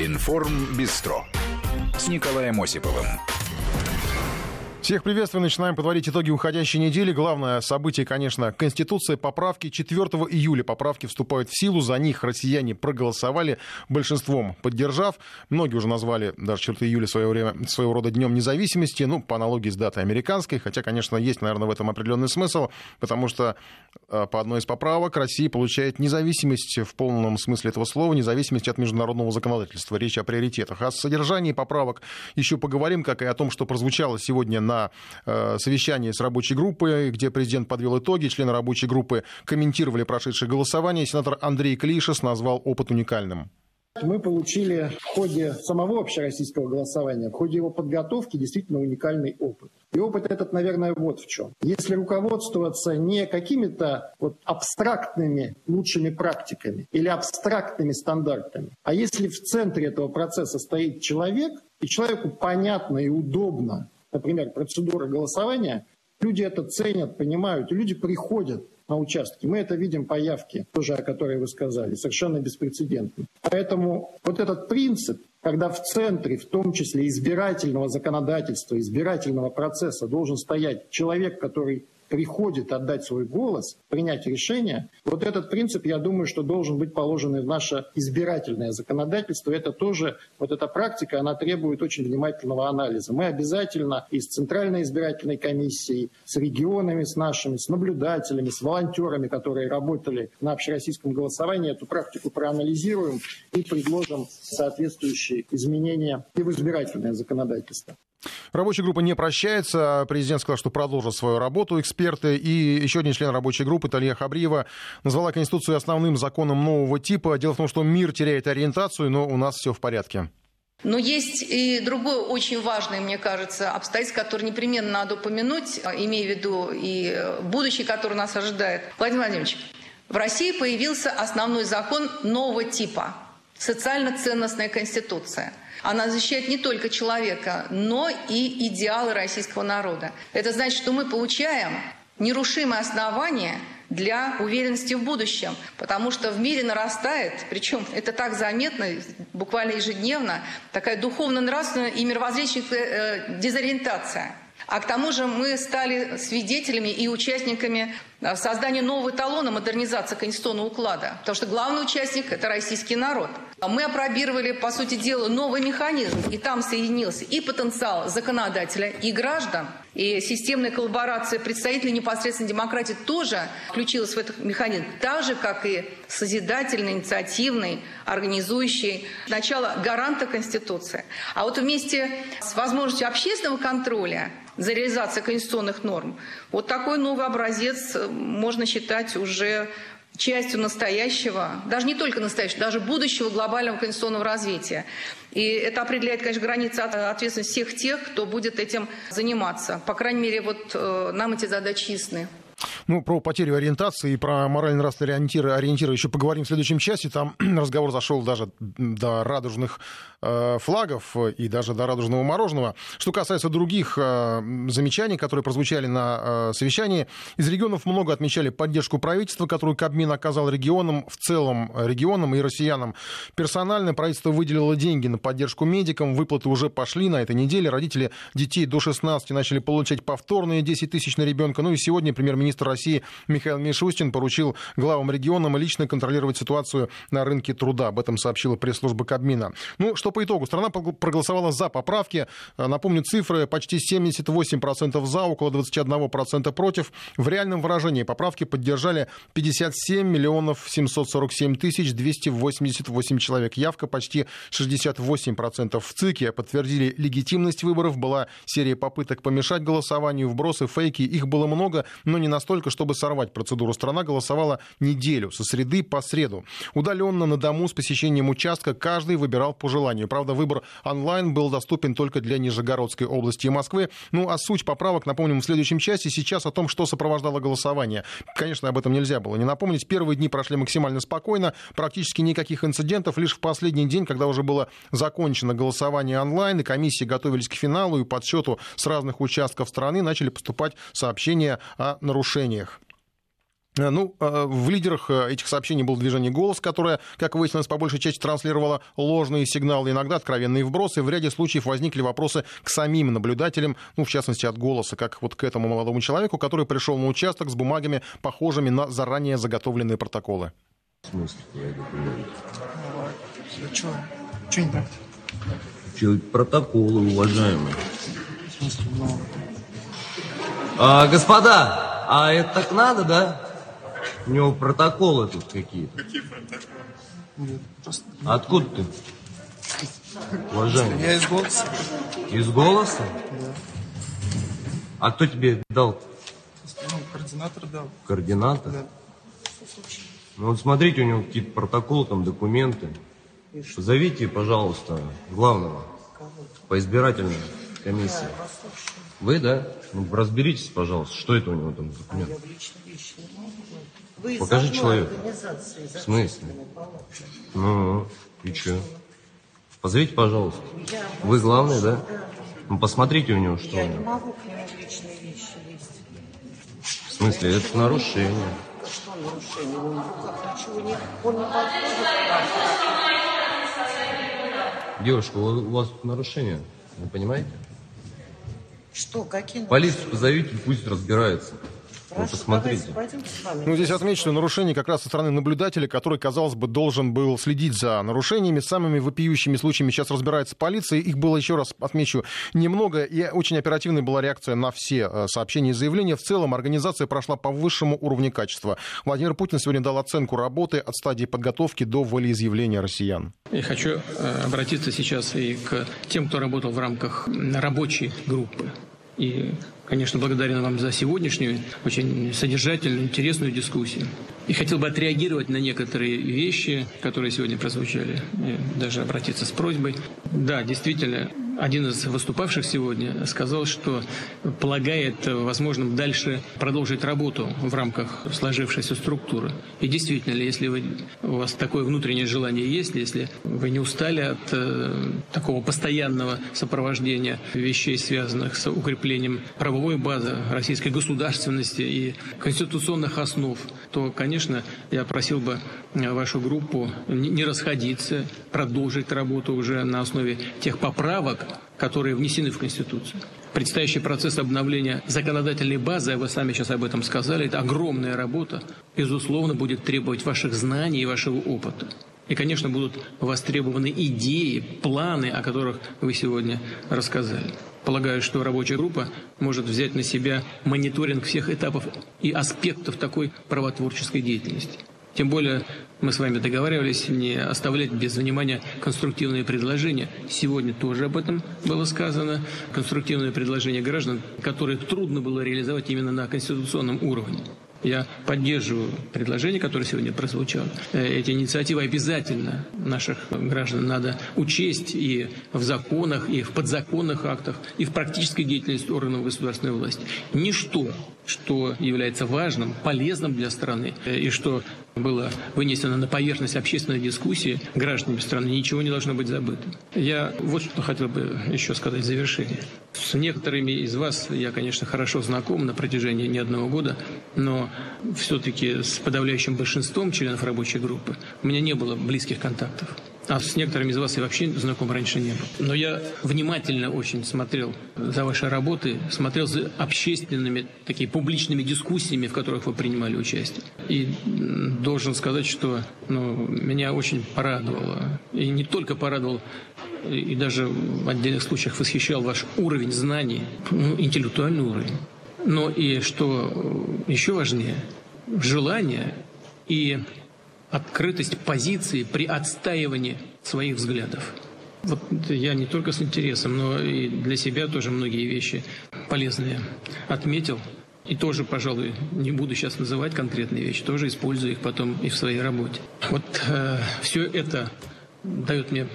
Информ Бистро с Николаем Осиповым. Всех приветствую. Начинаем подводить итоги уходящей недели. Главное событие, конечно, Конституция. Поправки 4 июля. Поправки вступают в силу. За них россияне проголосовали большинством поддержав. Многие уже назвали даже 4 июля свое время, своего рода днем независимости. Ну, по аналогии с датой американской. Хотя, конечно, есть, наверное, в этом определенный смысл. Потому что э, по одной из поправок Россия получает независимость в полном смысле этого слова. Независимость от международного законодательства. Речь о приоритетах. О содержании поправок еще поговорим, как и о том, что прозвучало сегодня на э, совещании с рабочей группой, где президент подвел итоги. Члены рабочей группы комментировали прошедшее голосование. Сенатор Андрей Клишес назвал опыт уникальным. Мы получили в ходе самого общероссийского голосования, в ходе его подготовки действительно уникальный опыт. И опыт этот, наверное, вот в чем. Если руководствоваться не какими-то вот абстрактными лучшими практиками или абстрактными стандартами, а если в центре этого процесса стоит человек, и человеку понятно и удобно например, процедура голосования, люди это ценят, понимают, и люди приходят на участки. Мы это видим по явке, тоже о которой вы сказали, совершенно беспрецедентно. Поэтому вот этот принцип, когда в центре, в том числе избирательного законодательства, избирательного процесса должен стоять человек, который приходит отдать свой голос, принять решение, вот этот принцип, я думаю, что должен быть положен и в наше избирательное законодательство. Это тоже, вот эта практика, она требует очень внимательного анализа. Мы обязательно и с Центральной избирательной комиссией, с регионами, с нашими, с наблюдателями, с волонтерами, которые работали на общероссийском голосовании, эту практику проанализируем и предложим соответствующие изменения и в избирательное законодательство. Рабочая группа не прощается. Президент сказал, что продолжит свою работу. Эксперты и еще один член рабочей группы, Талия Хабриева, назвала Конституцию основным законом нового типа. Дело в том, что мир теряет ориентацию, но у нас все в порядке. Но есть и другое очень важное, мне кажется, обстоятельство, которое непременно надо упомянуть, имея в виду и будущее, которое нас ожидает. Владимир Владимирович, в России появился основной закон нового типа – социально-ценностная конституция – она защищает не только человека, но и идеалы российского народа. Это значит, что мы получаем нерушимые основания для уверенности в будущем, потому что в мире нарастает, причем это так заметно, буквально ежедневно, такая духовно-нравственная и мировоззренческая э, дезориентация. А к тому же мы стали свидетелями и участниками э, создания нового эталона модернизации конституционного уклада, потому что главный участник – это российский народ – мы опробировали, по сути дела, новый механизм, и там соединился и потенциал законодателя, и граждан, и системная коллаборация представителей непосредственной демократии тоже включилась в этот механизм, так же, как и созидательный, инициативный, организующий начало гаранта Конституции. А вот вместе с возможностью общественного контроля за реализацией конституционных норм, вот такой новый образец можно считать уже частью настоящего, даже не только настоящего, даже будущего глобального конституционного развития. И это определяет, конечно, границы ответственности всех тех, кто будет этим заниматься. По крайней мере, вот э, нам эти задачи ясны. Ну, про потерю ориентации и про морально-нравственные ориентиры, ориентиры еще поговорим в следующем часе. Там разговор зашел даже до радужных э, флагов и даже до радужного мороженого. Что касается других э, замечаний, которые прозвучали на э, совещании, из регионов много отмечали поддержку правительства, которую Кабмин оказал регионам, в целом регионам и россиянам. Персонально правительство выделило деньги на поддержку медикам, выплаты уже пошли на этой неделе. Родители детей до 16 начали получать повторные 10 тысяч на ребенка. Ну и сегодня премьер-министр министр России Михаил Мишустин поручил главам регионам лично контролировать ситуацию на рынке труда. Об этом сообщила пресс-служба Кабмина. Ну, что по итогу? Страна проголосовала за поправки. Напомню, цифры почти 78% за, около 21% против. В реальном выражении поправки поддержали 57 миллионов 747 тысяч 288 человек. Явка почти 68%. В ЦИКе подтвердили легитимность выборов. Была серия попыток помешать голосованию, вбросы, фейки. Их было много, но не на настолько, чтобы сорвать процедуру. Страна голосовала неделю, со среды по среду. Удаленно на дому с посещением участка каждый выбирал по желанию. Правда, выбор онлайн был доступен только для Нижегородской области и Москвы. Ну, а суть поправок, напомним, в следующем части. Сейчас о том, что сопровождало голосование. Конечно, об этом нельзя было не напомнить. Первые дни прошли максимально спокойно, практически никаких инцидентов. Лишь в последний день, когда уже было закончено голосование онлайн, и комиссии готовились к финалу и подсчету с разных участков страны, начали поступать сообщения о нарушениях нарушениях. Э, ну, э, в лидерах э, этих сообщений был движение «Голос», которое, как выяснилось, по большей части транслировало ложные сигналы, иногда откровенные вбросы. В ряде случаев возникли вопросы к самим наблюдателям, ну, в частности, от «Голоса», как вот к этому молодому человеку, который пришел на участок с бумагами, похожими на заранее заготовленные протоколы. В смысле документы? Ну, Чего? Чего не так? Протоколы, уважаемые. А, господа, а это так надо, да? У него протоколы тут какие-то. Какие протоколы? Нет, просто... Откуда ты? Уважаемый. Я из голоса. Из голоса? Да. А кто тебе дал? Ну, координатор дал. Координатор? Да. Ну вот смотрите, у него какие-то протоколы, там документы. Позовите, пожалуйста, главного по избирательной комиссии. Вы, да? Ну, разберитесь, пожалуйста, что это у него там за документ. Вы из Покажи человека. из В смысле? палаты. Ну, и что? Позовите, пожалуйста. Я Вы главный, да? Да. Ну, посмотрите у него, что Я у не него. могу к нему личные вещи лезть. В смысле, это нарушение. Что нарушение? Он никак ничего не... Он не подходит. Девушка, у у вас тут нарушение. Вы понимаете? Что, какие Полицию позовите, пусть разбирается. Вы Хорошо, посмотрите. давайте пойдемте с вами. Ну, здесь отмечу, что нарушение как раз со стороны наблюдателя, который, казалось бы, должен был следить за нарушениями. Самыми вопиющими случаями сейчас разбирается полиция. Их было, еще раз отмечу, немного. И очень оперативной была реакция на все э, сообщения и заявления. В целом организация прошла по высшему уровню качества. Владимир Путин сегодня дал оценку работы от стадии подготовки до волеизъявления россиян. Я хочу э, обратиться сейчас и к тем, кто работал в рамках рабочей группы. И, конечно, благодарен вам за сегодняшнюю очень содержательную, интересную дискуссию. И хотел бы отреагировать на некоторые вещи, которые сегодня прозвучали, и даже обратиться с просьбой. Да, действительно, один из выступавших сегодня сказал, что полагает возможным дальше продолжить работу в рамках сложившейся структуры. И действительно, если вы, у вас такое внутреннее желание есть, если вы не устали от э, такого постоянного сопровождения вещей, связанных с укреплением правовой базы российской государственности и конституционных основ, то, конечно, я просил бы э, вашу группу не не расходиться, продолжить работу уже на основе тех поправок, которые внесены в Конституцию. Предстоящий процесс обновления законодательной базы, вы сами сейчас об этом сказали, это огромная работа, безусловно, будет требовать ваших знаний и вашего опыта. И, конечно, будут востребованы идеи, планы, о которых вы сегодня рассказали. Полагаю, что рабочая группа может взять на себя мониторинг всех этапов и аспектов такой правотворческой деятельности. Тем более мы с вами договаривались не оставлять без внимания конструктивные предложения. Сегодня тоже об этом было сказано. Конструктивные предложения граждан, которые трудно было реализовать именно на конституционном уровне. Я поддерживаю предложение, которое сегодня прозвучало. Э, Эти инициативы обязательно наших граждан надо учесть и в законах, и в подзаконных актах, и в практической деятельности органов государственной власти. Ничто, что является важным, полезным для страны, э, и что было вынесено на поверхность общественной дискуссии гражданами страны, ничего не должно быть забыто. Я вот что хотел бы еще сказать в завершение. С некоторыми из вас я, конечно, хорошо знаком на протяжении не одного года, но все-таки с подавляющим большинством членов рабочей группы у меня не было близких контактов. А с некоторыми из вас я вообще знаком раньше не был. Но я внимательно очень смотрел за вашей работой, смотрел за общественными, такими публичными дискуссиями, в которых вы принимали участие. И должен сказать, что ну, меня очень порадовало. И не только порадовал, и даже в отдельных случаях восхищал ваш уровень знаний, ну, интеллектуальный уровень. Но и что еще важнее, желание и открытость позиции при отстаивании своих взглядов. Вот я не только с интересом, но и для себя тоже многие вещи полезные отметил. И тоже, пожалуй, не буду сейчас называть конкретные вещи, тоже использую их потом и в своей работе. Вот э, все это дает мне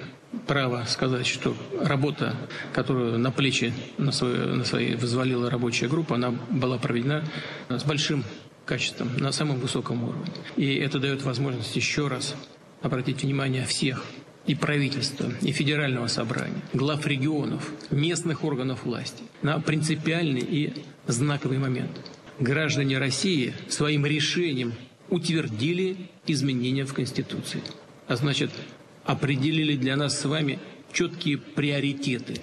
право сказать, что работа, которую на плечи на свои, на свои взвалила рабочая группа, она была проведена с большим качеством, на самом высоком уровне. И это дает возможность еще раз обратить внимание всех и правительства, и федерального собрания, глав регионов, местных органов власти на принципиальный и знаковый момент. граждане России своим решением утвердили изменения в Конституции. А значит, определили для нас с вами четкие приоритеты.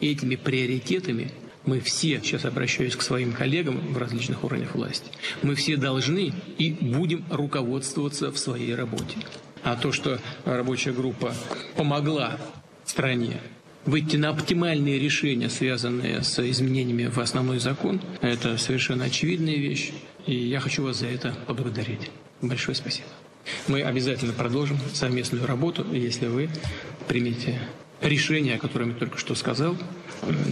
И этими приоритетами мы все, сейчас обращаюсь к своим коллегам в различных органах власти, мы все должны и будем руководствоваться в своей работе. А то, что рабочая группа помогла стране выйти на оптимальные решения, связанные с изменениями в основной закон, это совершенно очевидная вещь. И я хочу вас за это поблагодарить. Большое спасибо. Мы обязательно продолжим совместную работу, если вы примете решение, о котором я только что сказал,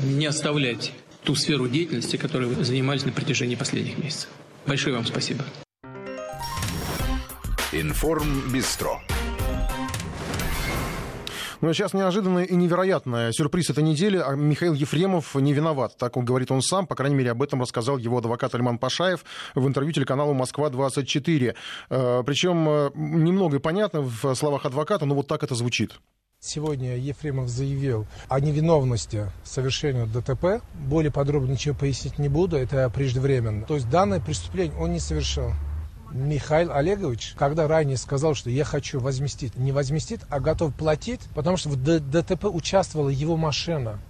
не оставлять ту сферу деятельности, которой вы занимались на протяжении последних месяцев. Большое вам спасибо. Информ Бистро. Ну а сейчас неожиданное и невероятное. Сюрприз этой недели. А Михаил Ефремов не виноват. Так он говорит он сам. По крайней мере, об этом рассказал его адвокат Альман Пашаев в интервью телеканалу «Москва-24». Э, Причем э, немного понятно в словах адвоката, но вот так это звучит. Сегодня Ефремов заявил о невиновности совершения ДТП. Более подробно ничего пояснить не буду, это преждевременно. То есть данное преступление он не совершил. Михаил Олегович, когда ранее сказал, что я хочу возместить, не возместит, а готов платить, потому что в ДТП участвовала его машина.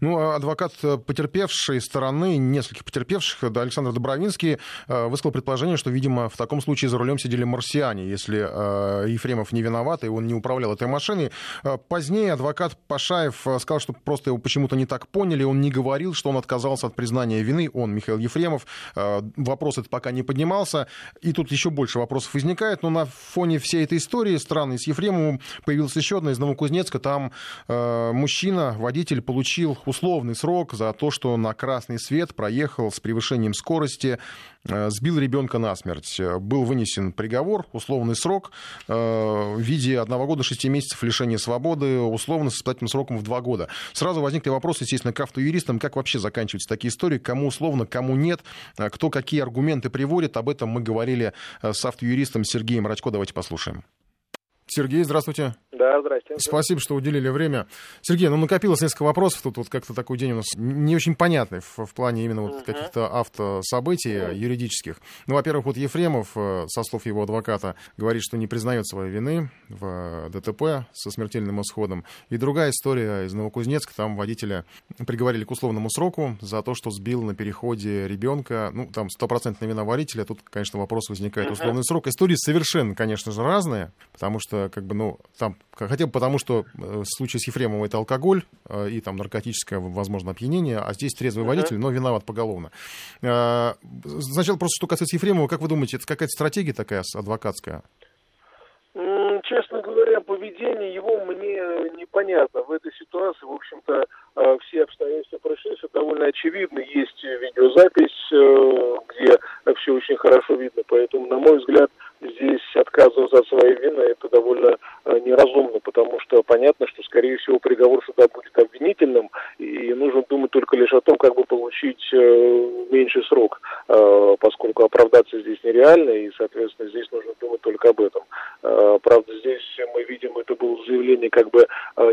Ну, а адвокат потерпевшей стороны, нескольких потерпевших, да, Александр Добровинский, э, высказал предположение, что, видимо, в таком случае за рулем сидели марсиане, если э, Ефремов не виноват, и он не управлял этой машиной. Э, позднее адвокат Пашаев сказал, что просто его почему-то не так поняли, он не говорил, что он отказался от признания вины, он, Михаил Ефремов. Вопрос этот пока не поднимался, и тут еще больше вопросов возникает, но на фоне всей этой истории странной с Ефремовым появилась еще одна из Новокузнецка, там мужчина, водитель, получил условный срок за то, что на красный свет проехал с превышением скорости, э, сбил ребенка насмерть. Был вынесен приговор, условный срок э, в виде одного года шести месяцев лишения свободы, условно с испытательным сроком в два года. Сразу возникли вопросы, естественно, к автоюристам, как вообще заканчиваются такие истории, кому условно, кому нет, э, кто какие аргументы приводит. Об этом мы говорили с автоюристом Сергеем Радько. Давайте послушаем. Сергей, здравствуйте. Да, здрасте. Спасибо, что уделили время. Сергей, ну накопилось несколько вопросов. Тут вот как-то такой день у нас не очень понятный в, в плане именно вот uh-huh. каких-то автособытий uh-huh. юридических. Ну, во-первых, вот Ефремов, э, со слов его адвоката, говорит, что не признает своей вины в ДТП со смертельным исходом. И другая история из Новокузнецка. Там водителя приговорили к условному сроку за то, что сбил на переходе ребенка. Ну, там стопроцентная вина водителя. Тут, конечно, вопрос возникает. Uh-huh. Условный срок. Истории совершенно, конечно же, разные, потому что, как бы, ну, там хотя бы потому, что э, в случае с Ефремовым это алкоголь э, и там наркотическое, возможно, опьянение, а здесь трезвый uh-huh. водитель, но виноват поголовно. Э, сначала просто, что касается Ефремова, как вы думаете, это какая-то стратегия такая адвокатская? Честно говоря, поведение его мне непонятно. В этой ситуации, в общем-то, все обстоятельства происшествия довольно очевидны. Есть видеозапись, где все очень хорошо видно. Поэтому, на мой взгляд, здесь отказываться от своей вины это довольно э, неразумно, потому что понятно, что, скорее всего, приговор суда будет обвинительным, и нужно думать только лишь о том, как бы получить э, меньший срок, э, поскольку оправдаться здесь нереально, и, соответственно, здесь нужно думать только об этом. Правда, здесь мы видим, это было заявление как бы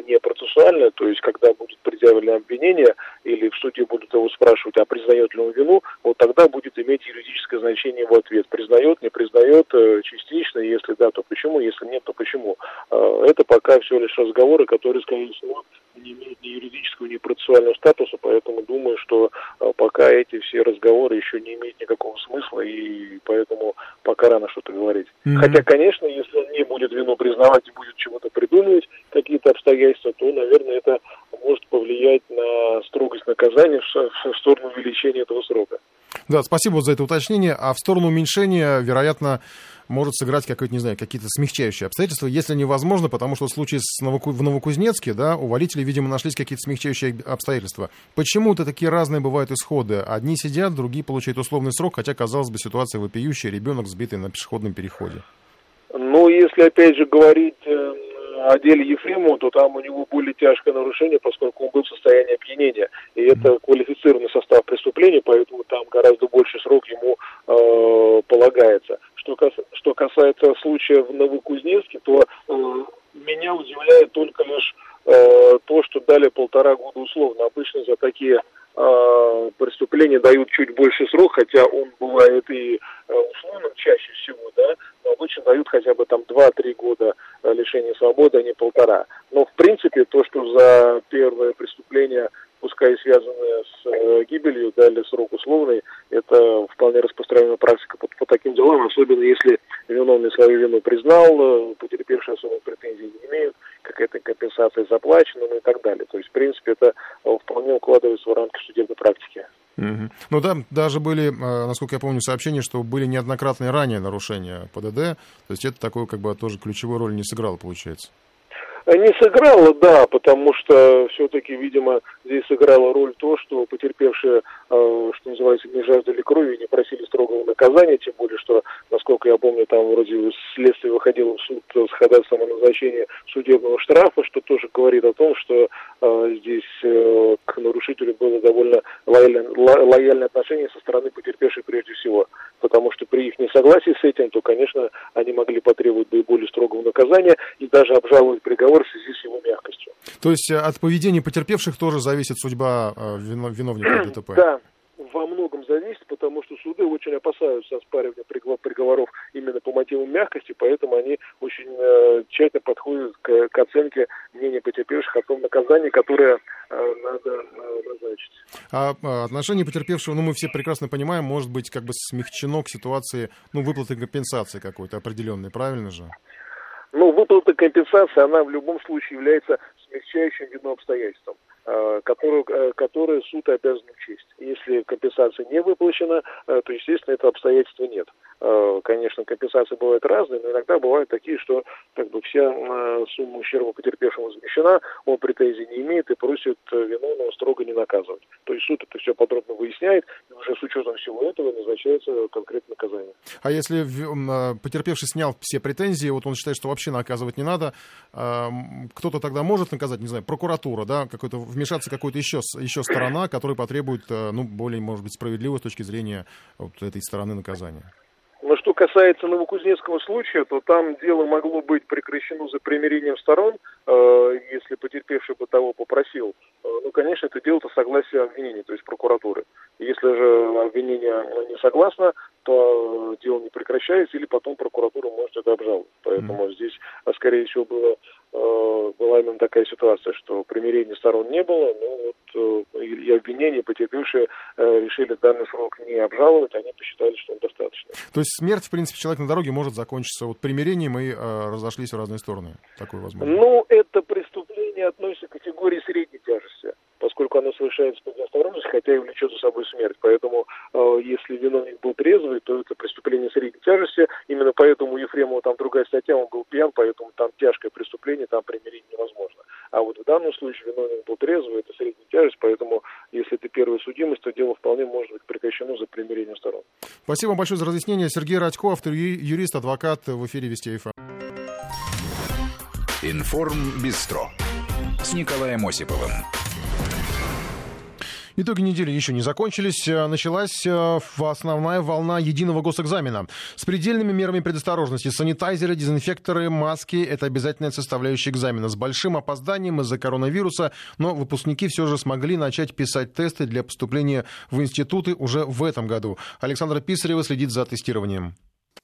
не процессуальное, то есть, когда будет предъявлено обвинение, или в суде будут его спрашивать, а признает ли он вину, вот тогда будет иметь юридическое значение его ответ. Признает, не признает, частично, если да, то почему, если нет, то почему. А, это пока всего лишь разговоры, которые, скорее всего, не имеют ни юридического, ни процессуального статуса, поэтому думаю, что а, пока эти все разговоры еще не имеют никакого смысла, и поэтому пока рано что-то говорить. Mm-hmm. Хотя, конечно, если он не будет вину признавать и будет чего-то придумывать, какие-то обстоятельства, то, наверное, это может повлиять на строгость наказания в сторону увеличения этого срока. Да, спасибо за это уточнение. А в сторону уменьшения, вероятно, может сыграть какое-то, не знаю, какие-то смягчающие обстоятельства, если невозможно, потому что в случае с Новоку... в Новокузнецке, да, у водителей, видимо, нашлись какие-то смягчающие обстоятельства. Почему-то такие разные бывают исходы. Одни сидят, другие получают условный срок, хотя, казалось бы, ситуация вопиющая, ребенок сбитый на пешеходном переходе. Ну, если, опять же, говорить э, о деле Ефремова, то там у него более тяжкое нарушение, поскольку он был в состоянии опьянения. И это квалифицированный состав преступления, поэтому там гораздо больше срок ему э, полагается. Что, кас, что касается случая в Новокузнецке, то э, меня удивляет только лишь э, то, что дали полтора года условно. Обычно за такие э, преступления дают чуть больше срок, хотя он бывает и э, условным чаще всего, да, но обычно дают хотя бы там 2-3 года лишения свободы, а не полтора. Но в принципе то, что за первое преступление пускай и связанные с э, гибелью, дали срок условный, это вполне распространенная практика по, по таким делам, особенно если виновный свою вину признал, э, потерпевший особых претензий не имеют, какая-то компенсация заплачена, ну и так далее. То есть, в принципе, это э, вполне укладывается в рамки судебной практики. Угу. Ну там даже были, э, насколько я помню, сообщения, что были неоднократные ранее нарушения ПДД. То есть это такое как бы тоже ключевую роль не сыграло, получается. Не сыграло, да, потому что все-таки, видимо, здесь сыграла роль то, что потерпевшие, э, что называется, не жаждали крови, не просили строгого наказания, тем более, что, насколько я помню, там вроде следствие выходило в суд с ходатайством о назначении судебного штрафа, что тоже говорит о том, что э, здесь э, к нарушителю было довольно лояльное, лояльное отношение со стороны потерпевшей прежде всего, потому что при их несогласии с этим, то, конечно, они могли потребовать более строгого наказания и даже обжаловать приговор в связи с его мягкостью. То есть от поведения потерпевших тоже зависит судьба э, виновника ДТП? Да, во многом зависит, потому что суды очень опасаются оспаривания приговоров именно по мотивам мягкости, поэтому они очень э, тщательно подходят к, к оценке мнения потерпевших о том наказании, которое э, надо э, назначить. А, а отношение потерпевшего, ну, мы все прекрасно понимаем, может быть как бы смягчено к ситуации, ну, выплаты компенсации какой-то определенной, правильно же? Ну, выплата компенсации, она в любом случае является смягчающим вину обстоятельством. Э, которую, э, которую суд обязан учесть. Если компенсация не выплачена, э, то, естественно, этого обстоятельства нет. Конечно, компенсации бывают разные, но иногда бывают такие, что как бы вся сумма ущерба потерпевшему замещена, он претензий не имеет и просит виновного строго не наказывать. То есть суд это все подробно выясняет, и уже с учетом всего этого назначается конкретное наказание. А если потерпевший снял все претензии, вот он считает, что вообще наказывать не надо, кто-то тогда может наказать, не знаю, прокуратура, да, какой-то вмешаться какая-то еще, еще сторона, которая потребует, э, ну, более, может быть, справедливой с точки зрения вот этой стороны наказания? Но что касается Новокузнецкого случая, то там дело могло быть прекращено за примирением сторон, э, если потерпевший бы того попросил. Э, ну, конечно, это дело-то согласие обвинения, то есть прокуратуры. Если же обвинение не согласно, то э, дело не прекращается, или потом прокуратура может это обжаловать. Поэтому mm. здесь, а, скорее всего, было, была именно такая ситуация, что примирения сторон не было, но вот э, и обвинения, потерпевшие, решили данный срок не обжаловать, они посчитали, что он достаточно. То есть смерть, в принципе, человек на дороге может закончиться вот примирением и разошлись в разные стороны? Такое возможно? Ну, это преступление относится к категории средней тяжести поскольку оно совершается по неосторожности, хотя и влечет за собой смерть. Поэтому, э, если виновник был трезвый, то это преступление средней тяжести. Именно поэтому у Ефремова там другая статья, он был пьян, поэтому там тяжкое преступление, там примирить невозможно. А вот в данном случае виновник был трезвый, это средняя тяжесть, поэтому, если это первая судимость, то дело вполне может быть прекращено за примирением сторон. Спасибо вам большое за разъяснение. Сергей Радько, автор, юрист, адвокат в эфире Вести ФМ. Информ Бистро с Николаем Осиповым. Итоги недели еще не закончились. Э, началась э, основная волна единого госэкзамена. С предельными мерами предосторожности. Санитайзеры, дезинфекторы, маски – это обязательная составляющая экзамена. С большим опозданием из-за коронавируса, но выпускники все же смогли начать писать тесты для поступления в институты уже в этом году. Александра Писарева следит за тестированием.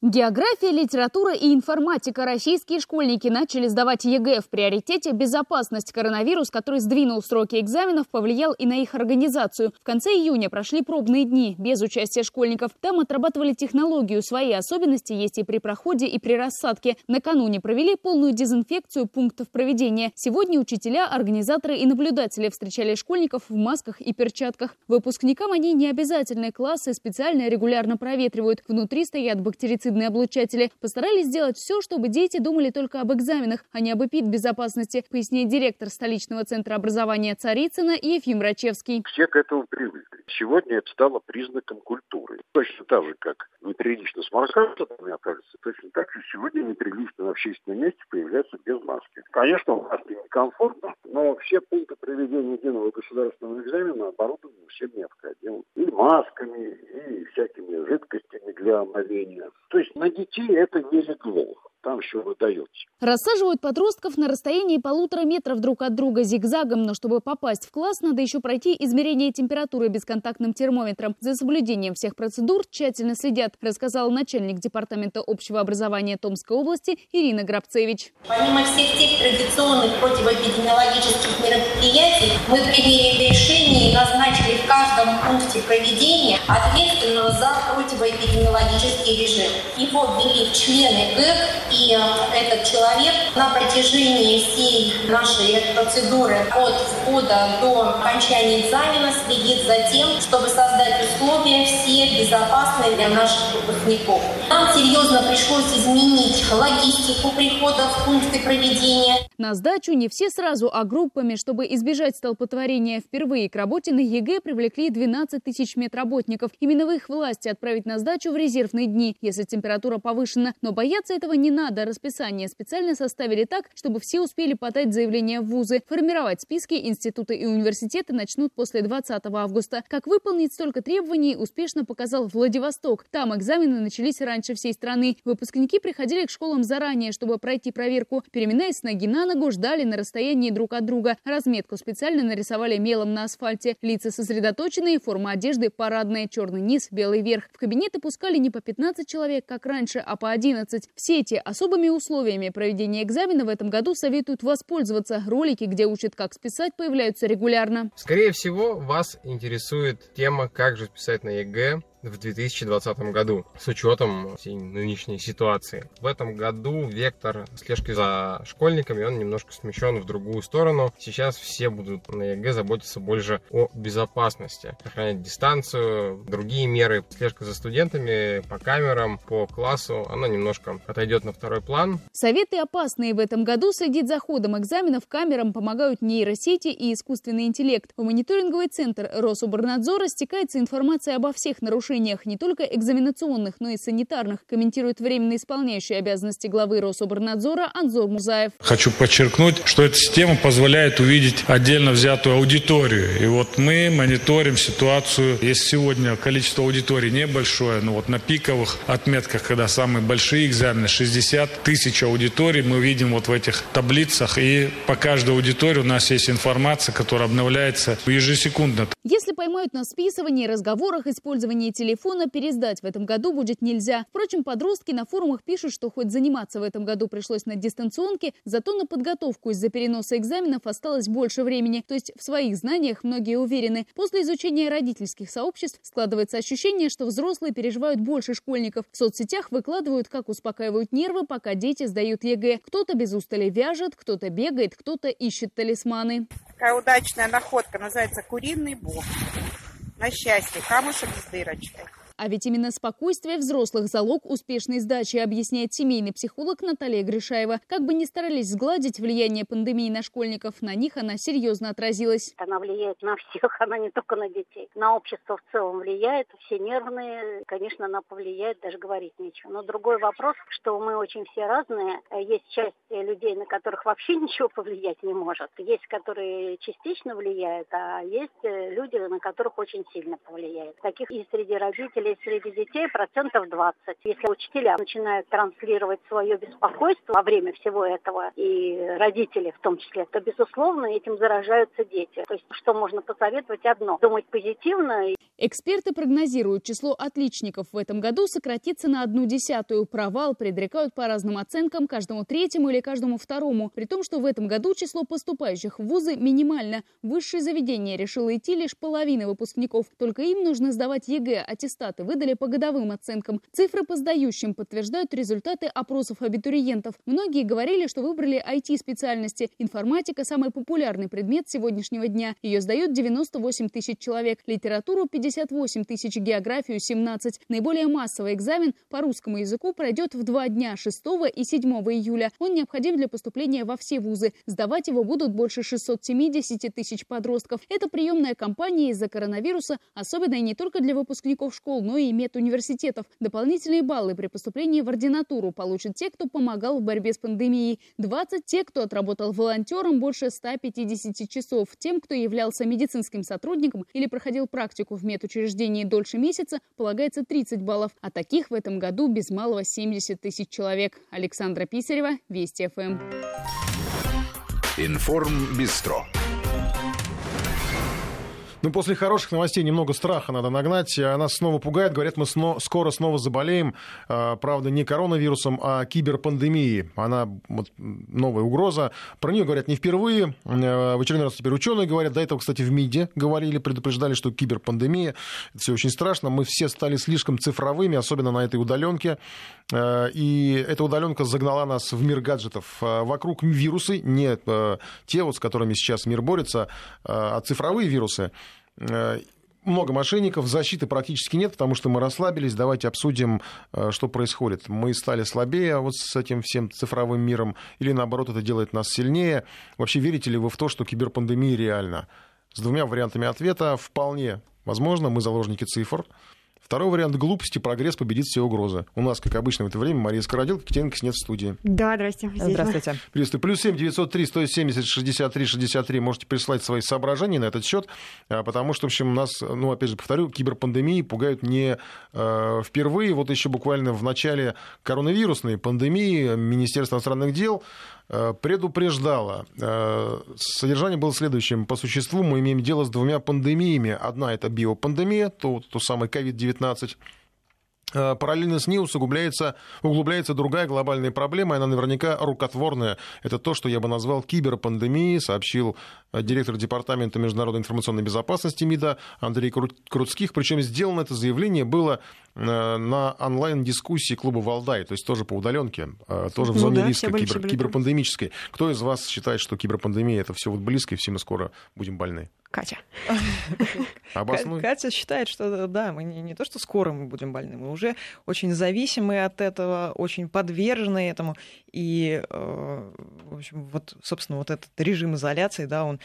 География, литература и информатика. Российские школьники начали сдавать ЕГЭ в приоритете. Безопасность. Коронавирус, который сдвинул сроки экзаменов, повлиял и на их организацию. В конце июня прошли пробные дни без участия школьников. Там отрабатывали технологию. Свои особенности есть и при проходе, и при рассадке. Накануне провели полную дезинфекцию пунктов проведения. Сегодня учителя, организаторы и наблюдатели встречали школьников в масках и перчатках. Выпускникам они не обязательные классы специально регулярно проветривают. Внутри стоят бактерицидные бактерицидные облучатели. Постарались сделать все, чтобы дети думали только об экзаменах, а не об эпид-безопасности, поясняет директор столичного центра образования Царицына Ефим Рачевский. Все к этому привыкли. Сегодня это стало признаком культуры. Точно так же, как неприлично сморкаться, мне кажется, точно так же сегодня неприлично в общественном месте появляться без маски. Конечно, в маске некомфортно, но все пункты проведения единого государственного экзамена оборудованы всем необходимым. И масками, и всякими жидкостями для омовения. То есть на детей это не легло. Там все выдаете. Рассаживают подростков на расстоянии полутора метров друг от друга зигзагом, но чтобы попасть в класс, надо еще пройти измерение температуры бесконтактным термометром. За соблюдением всех процедур тщательно следят, рассказал начальник Департамента общего образования Томской области Ирина Грабцевич. Помимо всех тех традиционных противоэпидемиологических мероприятий, мы приняли решение и назначили в каждом пункте проведения ответственного за противоэпидемиологический режим. Его ввели в члены ГЭК и этот человек на протяжении всей нашей процедуры от входа до окончания экзамена следит за тем, чтобы создать условия все безопасные для наших выпускников. Нам серьезно пришлось изменить логистику прихода в пункты проведения. На сдачу не все сразу, а группами. Чтобы избежать столпотворения впервые к работе на ЕГЭ привлекли 12 тысяч медработников. Именно в их власти отправить на сдачу в резервные дни, если температура повышена. Но бояться этого не надо. Расписание специально составили так, чтобы все успели подать заявление в вузы. Формировать списки институты и университеты начнут после 20 августа. Как выполнить столько требований, успешно показал Владивосток. Там экзамены начались раньше всей страны. Выпускники приходили к школам заранее, чтобы пройти проверку. Переминаясь с ноги на ногу, ждали на расстоянии друг от друга. Разметку специально нарисовали мелом на асфальте. Лица сосредоточенные, форма одежды парадная, черный низ, белый верх. В кабинеты пускали не по 15 человек, как раньше, а по 11. Всеми этими особыми условиями проведения экзамена в этом году советуют воспользоваться. Ролики, где учат, как списать, появляются регулярно. Скорее всего, вас интересует тема, как же списать на ЕГЭ в 2020 году с учетом всей нынешней ситуации. В этом году вектор слежки за школьниками, он немножко смещен в другую сторону. Сейчас все будут на ЕГЭ заботиться больше о безопасности, охранять дистанцию, другие меры. Слежка за студентами по камерам, по классу, она немножко отойдет на второй план. Советы опасные в этом году. Следить за ходом экзаменов камерам помогают нейросети и искусственный интеллект. В мониторинговый центр Рособорнадзора стекается информация обо всех нарушениях нарушениях не только экзаменационных, но и санитарных, комментирует временно исполняющий обязанности главы Рособорнадзора Анзор Музаев. Хочу подчеркнуть, что эта система позволяет увидеть отдельно взятую аудиторию. И вот мы мониторим ситуацию. Если сегодня количество аудитории небольшое, но вот на пиковых отметках, когда самые большие экзамены, 60 тысяч аудиторий, мы видим вот в этих таблицах. И по каждой аудитории у нас есть информация, которая обновляется ежесекундно. Если поймают на списывании, разговорах, использовании телефона пересдать в этом году будет нельзя. Впрочем, подростки на форумах пишут, что хоть заниматься в этом году пришлось на дистанционке, зато на подготовку из-за переноса экзаменов осталось больше времени. То есть в своих знаниях многие уверены. После изучения родительских сообществ складывается ощущение, что взрослые переживают больше школьников. В соцсетях выкладывают, как успокаивают нервы, пока дети сдают ЕГЭ. Кто-то без устали вяжет, кто-то бегает, кто-то ищет талисманы. Такая удачная находка называется куриный бог на счастье, камушек с дырочкой. А ведь именно спокойствие взрослых – залог успешной сдачи, объясняет семейный психолог Наталья Гришаева. Как бы ни старались сгладить влияние пандемии на школьников, на них она серьезно отразилась. Она влияет на всех, она не только на детей. На общество в целом влияет, все нервные, конечно, она повлияет, даже говорить нечего. Но другой вопрос, что мы очень все разные. Есть часть людей, на которых вообще ничего повлиять не может. Есть, которые частично влияют, а есть люди, на которых очень сильно повлияет. Таких и среди родителей, и среди детей процентов 20. Если учителя начинают транслировать свое беспокойство во время всего этого, и родители в том числе, то, безусловно, этим заражаются дети. То есть, что можно посоветовать одно? Думать позитивно. Эксперты прогнозируют, число отличников в этом году сократится на одну десятую. Провал предрекают по разным оценкам каждому третьему или каждому второму. При том, что в этом году число поступающих в вузы минимально. В высшие заведения решило идти лишь половина выпускников. Только им нужно сдавать ЕГЭ, аттестаты выдали по годовым оценкам. Цифры по сдающим подтверждают результаты опросов абитуриентов. Многие говорили, что выбрали IT-специальности. Информатика – самый популярный предмет сегодняшнего дня. Ее сдают 98 тысяч человек. Литературу – 58 тысяч, географию – 17. Наиболее массовый экзамен по русскому языку пройдет в два дня – 6 и 7 июля. Он необходим для поступления во все вузы. Сдавать его будут больше 670 тысяч подростков. Это приемная кампания из-за коронавируса, особенная не только для выпускников школ, но и медуниверситетов. Дополнительные баллы при поступлении в ординатуру получат те, кто помогал в борьбе с пандемией. 20 – те, кто отработал волонтером больше 150 часов. Тем, кто являлся медицинским сотрудником или проходил практику в медучреждении дольше месяца, полагается 30 баллов, а таких в этом году без малого 70 тысяч человек. Александра Писарева, Вести ФМ. Информ Бистро. Ну, после хороших новостей немного страха надо нагнать. Она снова пугает. Говорят, мы сно- скоро снова заболеем. А, правда, не коронавирусом, а киберпандемией. Она вот, новая угроза. Про нее говорят не впервые. А, в очередной раз теперь ученые говорят. До этого, кстати, в МИДе говорили, предупреждали, что киберпандемия. Это все очень страшно. Мы все стали слишком цифровыми, особенно на этой удаленке. А, и эта удаленка загнала нас в мир гаджетов. А, вокруг вирусы, не те, вот, с которыми сейчас мир борется, а цифровые вирусы. Э, много мошенников, защиты практически нет, потому что мы расслабились. Давайте обсудим, э, что происходит. Мы стали слабее вот с этим всем цифровым миром, или наоборот, это делает нас сильнее. Вообще, верите ли вы в то, что киберпандемия реальна? С двумя вариантами ответа вполне возможно. Мы заложники цифр. Второй вариант глупости, прогресс победит все угрозы. У нас, как обычно в это время, Мария Скородил, Екатерина нет в студии. Да, здрасте. Здравствуйте. Приветствую. Плюс семь девятьсот три сто семьдесят шестьдесят три шестьдесят три. Можете прислать свои соображения на этот счет, а, потому что, в общем, нас, ну, опять же, повторю, киберпандемии пугают не э, впервые. Вот еще буквально в начале коронавирусной пандемии Министерство иностранных дел предупреждала. Э, содержание было следующим. По существу мы имеем дело с двумя пандемиями. Одна – это биопандемия, то, то самое COVID-19, Э, параллельно с ней усугубляется, углубляется другая глобальная проблема, она наверняка рукотворная. Это то, что я бы назвал киберпандемией, сообщил э, директор Департамента международной информационной безопасности МИДа Андрей Крутских. Причем сделано это заявление было э, на онлайн-дискуссии клуба «Валдай», то есть тоже по удаленке, тоже в ну зоне ну да, риска кибер, киберпандемической. Кто из вас считает, что киберпандемия – это все вот близко, и все мы скоро будем больны? Катя. Обоснуй. Катя считает, что да, мы не, не то, что скоро мы будем больны, мы уже очень зависимы от этого, очень подвержены этому. И, э, в общем, вот, собственно, вот этот режим изоляции, да, он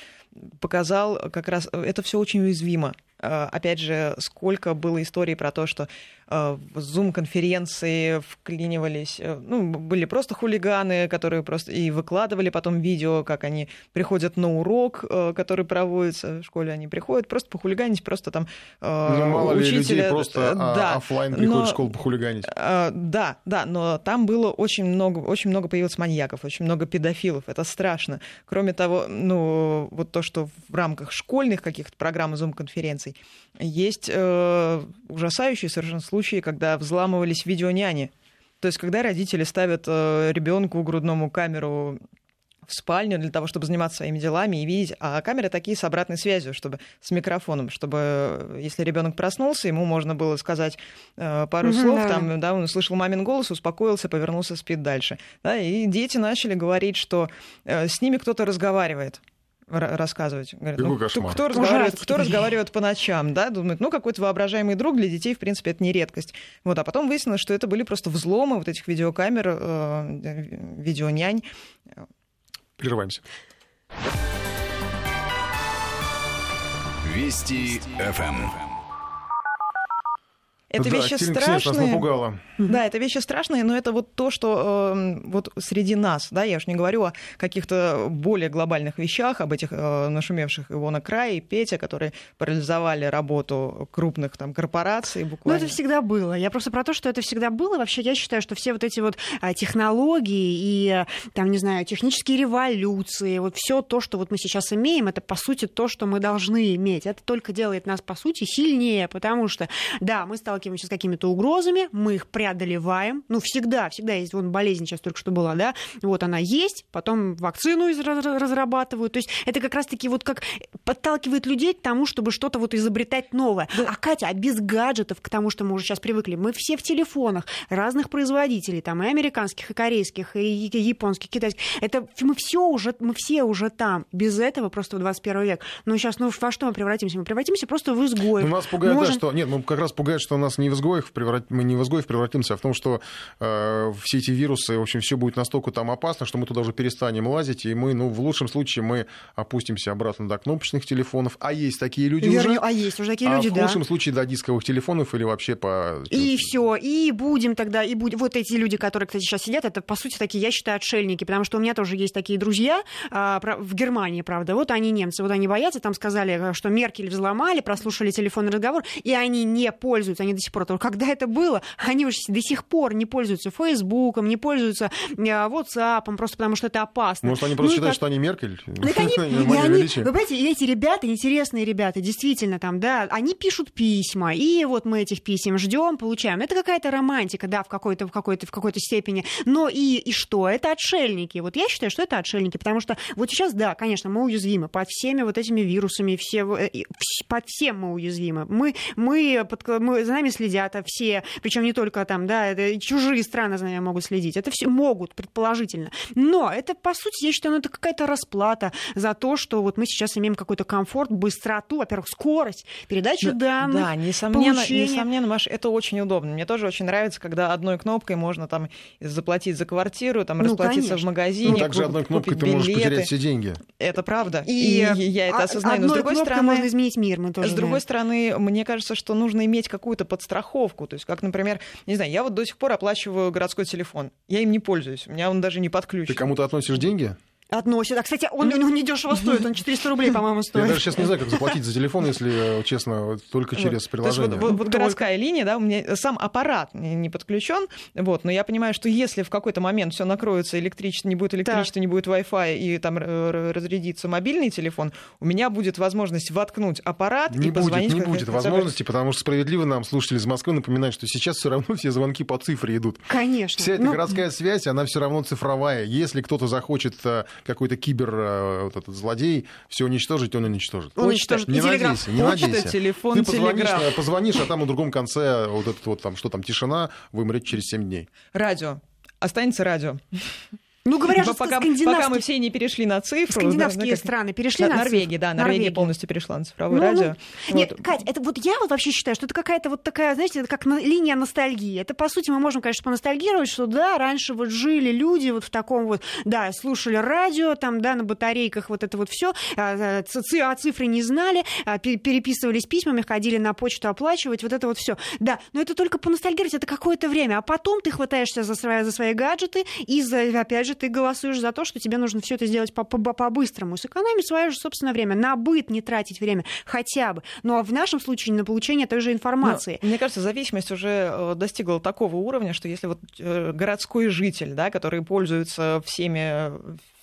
показал как раз, это все очень уязвимо. Э, опять же, сколько было историй про то, что э, в Zoom-конференции вклинивались, э, ну, были просто хулиганы, которые просто и выкладывали потом видео, как они приходят на урок, который проводится в школе, они приходят просто похулиганить, просто там ну, мало учителя... ли людей просто а, да, офлайн приходят но, в школу похулиганить. Да, да, но там было очень много, очень много появилось маньяков, очень много педофилов, это страшно. Кроме того, ну, вот то, что в рамках школьных каких-то программ Zoom-конференций есть э, ужасающие совершенно случаи, когда взламывались видеоняни. То есть, когда родители ставят э, ребенку грудному камеру в спальню для того, чтобы заниматься своими делами и видеть. А камеры такие с обратной связью, чтобы с микрофоном, чтобы э, если ребенок проснулся, ему можно было сказать э, пару угу, слов, да. там, да, он услышал мамин голос, успокоился, повернулся, спит дальше. Да, и дети начали говорить, что э, с ними кто-то разговаривает рассказывать. Говорят, ну, кто, кто, разговаривает, кто разговаривает по ночам, да, думает, ну, какой-то воображаемый друг для детей, в принципе, это не редкость. Вот, а потом выяснилось, что это были просто взломы вот этих видеокамер, э, видеонянь. Прерываемся. Вести ФМ. Это да, вещи страшные. Да, это вещи страшные, но это вот то, что э, вот среди нас, да, я уж не говорю о каких-то более глобальных вещах, об этих э, нашумевших Ивона Край и Петя, которые парализовали работу крупных там корпораций буквально. Ну, это всегда было. Я просто про то, что это всегда было. Вообще, я считаю, что все вот эти вот а, технологии и, там, не знаю, технические революции, вот все то, что вот мы сейчас имеем, это, по сути, то, что мы должны иметь. Это только делает нас, по сути, сильнее, потому что, да, мы сталкиваемся сталкиваемся с какими-то угрозами, мы их преодолеваем. Ну, всегда, всегда есть вон болезнь сейчас только что была, да, вот она есть, потом вакцину разрабатывают. То есть это как раз-таки вот как подталкивает людей к тому, чтобы что-то вот изобретать новое. Да. А Катя, а без гаджетов, к тому, что мы уже сейчас привыкли, мы все в телефонах разных производителей, там и американских, и корейских, и японских, китайских. Это мы все уже, мы все уже там. Без этого просто в 21 век. Но сейчас, ну, во что мы превратимся? Мы превратимся просто в изгоев. Ну, нас пугает, Можем... да, что... Нет, ну, как раз пугает, что у нас нас не в изгоев, преврат... мы не в изгоев превратимся, а в том, что э, все эти вирусы, в общем, все будет настолько там опасно, что мы туда уже перестанем лазить, и мы, ну, в лучшем случае, мы опустимся обратно до кнопочных телефонов, а есть такие люди Вернее, уже. А есть уже такие а люди, в да. лучшем случае до дисковых телефонов или вообще по... И все, и будем тогда, и будем. Вот эти люди, которые, кстати, сейчас сидят, это, по сути, такие, я считаю, отшельники, потому что у меня тоже есть такие друзья а, в Германии, правда, вот они немцы, вот они боятся, там сказали, что Меркель взломали, прослушали телефонный разговор, и они не пользуются, они до сих пор, только когда это было, они уже до сих пор не пользуются Фейсбуком, не пользуются а, WhatsApp, просто потому что это опасно. Может, они просто Ну считают, как- что они Меркель? так они, и они- величия. вы понимаете, эти ребята, интересные ребята, действительно там, да, они пишут письма, и вот мы этих писем ждем, получаем. Это какая-то романтика, да, в какой-то, в какой-то, в какой-то степени. Но и, и что? Это отшельники. Вот я считаю, что это отшельники, потому что вот сейчас, да, конечно, мы уязвимы под всеми вот этими вирусами, все, э, под всем мы уязвимы. Мы, мы, под- мы, за нами следят а все, причем не только там, да, это чужие страны за нами могут следить. Это все могут, предположительно. Но это, по сути, я считаю, ну, это какая-то расплата за то, что вот мы сейчас имеем какой-то комфорт, быстроту, во-первых, скорость передачи Да, данных. Да, несомненно, получения. несомненно, Маш, это очень удобно. Мне тоже очень нравится, когда одной кнопкой можно там заплатить за квартиру, там Ну, расплатиться конечно. в магазине. Ну, также одной кнопкой ты билеты. можешь потерять все деньги. Это правда. И, И, я это а- осознаю. Но с другой стороны, можно изменить мир, мы тоже с другой знаем. стороны, мне кажется, что нужно иметь какую-то подстраховку. То есть, как, например, не знаю, я вот до сих пор оплачиваю городской телефон. Я им не пользуюсь. У меня он даже не подключен. Ты кому-то относишь деньги? Относят. А, кстати, он, он не дешево стоит, он 400 рублей, по-моему, Я стоит. даже сейчас не знаю, как заплатить за телефон, если, э, честно, только через Вот. приложение. То есть вот, вот- вот городская линия, да, у меня сам аппарат не, не подключен, вот, но я понимаю, что если в какой-то момент все накроется, электричество, не будет электричества, не будет Wi-Fi и там р- разрядится мобильный телефон, у меня будет возможность воткнуть аппарат Не и будет, позвонить. не будет возможности, потому что справедливо нам слушатели из Москвы напоминают, что сейчас все равно все звонки по цифре идут. Конечно. Вся эта Ну, городская связь, она все равно цифровая. Если кто-то захочет э, какой-то кибер, э, вот этот злодей, все уничтожить, он уничтожит. Он уничтожит Не надейся, не Почта, надейся. телефон, Ты позвонишь, телеграф. э, позвонишь, а там на другом конце вот этот вот там, что там, тишина, вы умрете через 7 дней. Радио. Останется радио. Ну, говорят, что пока, скандинавские- пока мы все не перешли на цифру. Скандинавские да, как- страны перешли Да, на Норвегия, да, Норвегия Норвегия. полностью перешла на цифровое Ну, ну, радио. Нет, Вот. Кать, это вот я вот вообще считаю, что это какая-то вот такая, знаете, это как на- линия ностальгии. Это, по сути, мы можем, конечно, поностальгировать, что да, раньше вот жили люди вот в таком вот, да, слушали радио, там, да, на батарейках вот это вот все, а цифры не знали, а, пе- переписывались письмами, ходили на почту оплачивать, вот это вот все. Да, но это только поностальгировать, это какое-то время, а потом ты хватаешься за свои, за свои гаджеты, и, за, опять же, ты голосуешь за то, что тебе нужно все это сделать по- по- по-быстрому, сэкономить свое же собственное время, на быт не тратить время, хотя бы. Ну, а в нашем случае на получение той же информации. Ну, мне кажется, зависимость уже э, достигла такого уровня, что если вот э, городской житель, да, который пользуется всеми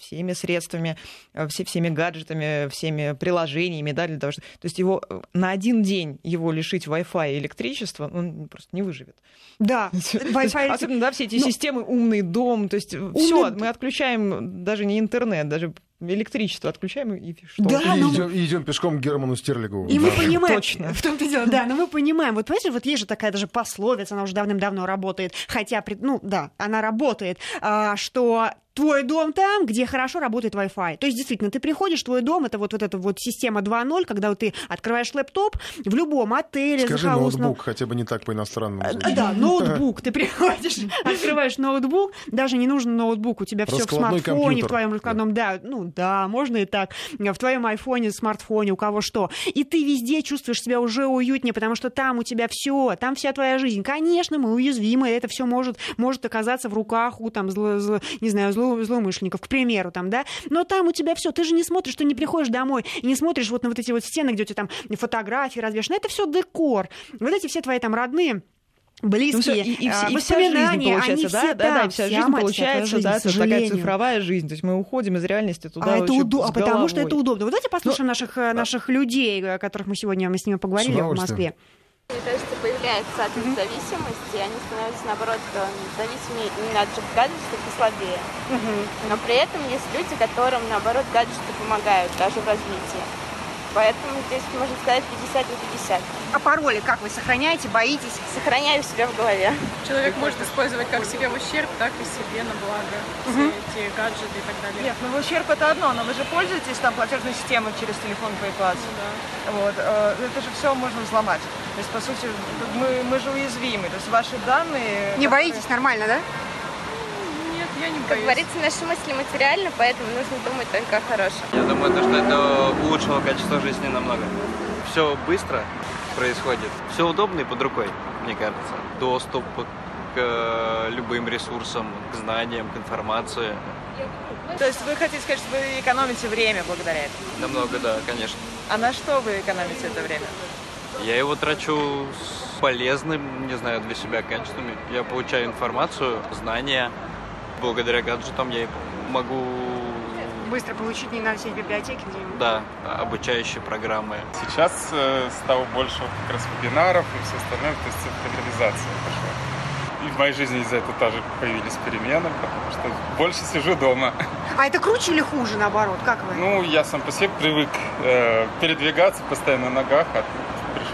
всеми средствами, э, все, всеми гаджетами, всеми приложениями, да, для того, что... То есть его э, на один день его лишить Wi-Fi и электричества, он просто не выживет. Да, Wi-Fi... Особенно, да, все эти Ну, системы умный дом, то есть все, мы отключаем даже не интернет, даже электричество отключаем и что? Да, и, ну- идем, и идем пешком к Герману Стерлигу. И мы Да. понимаем, Точно. в том-то дело, да, но мы понимаем, вот понимаете, вот есть же такая даже пословица, она уже давным-давно работает, хотя, ну да, она работает, а, что твой дом там, где хорошо работает Wi-Fi. То есть, действительно, ты приходишь, твой дом, это вот, вот эта вот система 2.0, когда вот ты открываешь лэптоп в любом отеле, Скажи захолустном- ноутбук, хотя бы не так по-иностранному. А, звучит. Да, ноутбук. Ты приходишь, открываешь ноутбук, даже не нужен ноутбук, у тебя все в смартфоне, компьютер. в твоем раскладном, да, ну да, можно и так, в твоем айфоне, смартфоне, у кого что. И ты везде чувствуешь себя уже уютнее, потому что там у тебя все, там вся твоя жизнь. Конечно, мы уязвимы, это все может, может оказаться в руках у там, зло- зло- не знаю, зло- злоумышленников, к примеру, там, да, но там у тебя все, ты же не смотришь, ты не приходишь домой и не смотришь вот на вот эти вот стены, где у тебя там фотографии развешаны, это все декор. Вот эти все твои там родные близкие, Ну, всё, и, и, а, вся- и вся жизнь воспоминания, получается, они да, все да, да, и вся жизнь получается, да, жизнь, к это такая цифровая жизнь. То есть мы уходим из реальности туда А, это очень удо- с а потому что это удобно. Вот давайте послушаем наших, э, наших людей, о которых мы сегодня мы с ними поговорили в. Москве. Мне кажется, появляется от них зависимость, и они становятся, наоборот, э, зависимыми именно от гаджетов и слабее. Но при этом есть люди, которым, наоборот, гаджеты помогают даже в развитии. Поэтому здесь, можно сказать, 50 на 50. А пароли как вы сохраняете, боитесь? Сохраняю себя в голове. Человек может использовать как себе в ущерб, так и себе на благо. Все эти гаджеты и так далее. Нет, ну ущерб это одно, но вы же пользуетесь там платежной системой через телефон PayPal. Да. Вот, э, это же все можно взломать. То есть, по сути, мы, мы же уязвимы. То есть ваши данные... Не боитесь, нормально, да? Нет, я не Как боюсь. говорится, наши мысли материальны, поэтому нужно думать только о хорошем. Я думаю, то, что это улучшило качество жизни намного. Все быстро происходит, все удобно и под рукой, мне кажется. Доступ к любым ресурсам, к знаниям, к информации. То есть вы хотите сказать, что вы экономите время благодаря этому? Намного, да, конечно. А на что вы экономите это время? Я его трачу с полезным, не знаю, для себя качествами. Я получаю информацию, знания. Благодаря гаджетам я могу, Быстро получить, не надо сидеть в библиотеке где-нибудь. да, обучающие программы. Сейчас э, стало больше как раз вебинаров и все остальное, то есть цифровизация пошла. И в моей жизни из-за этого тоже появились перемены, потому что больше сижу дома. А это круче или хуже, наоборот? Как вы? Ну, я сам по себе привык э, передвигаться постоянно на ногах, а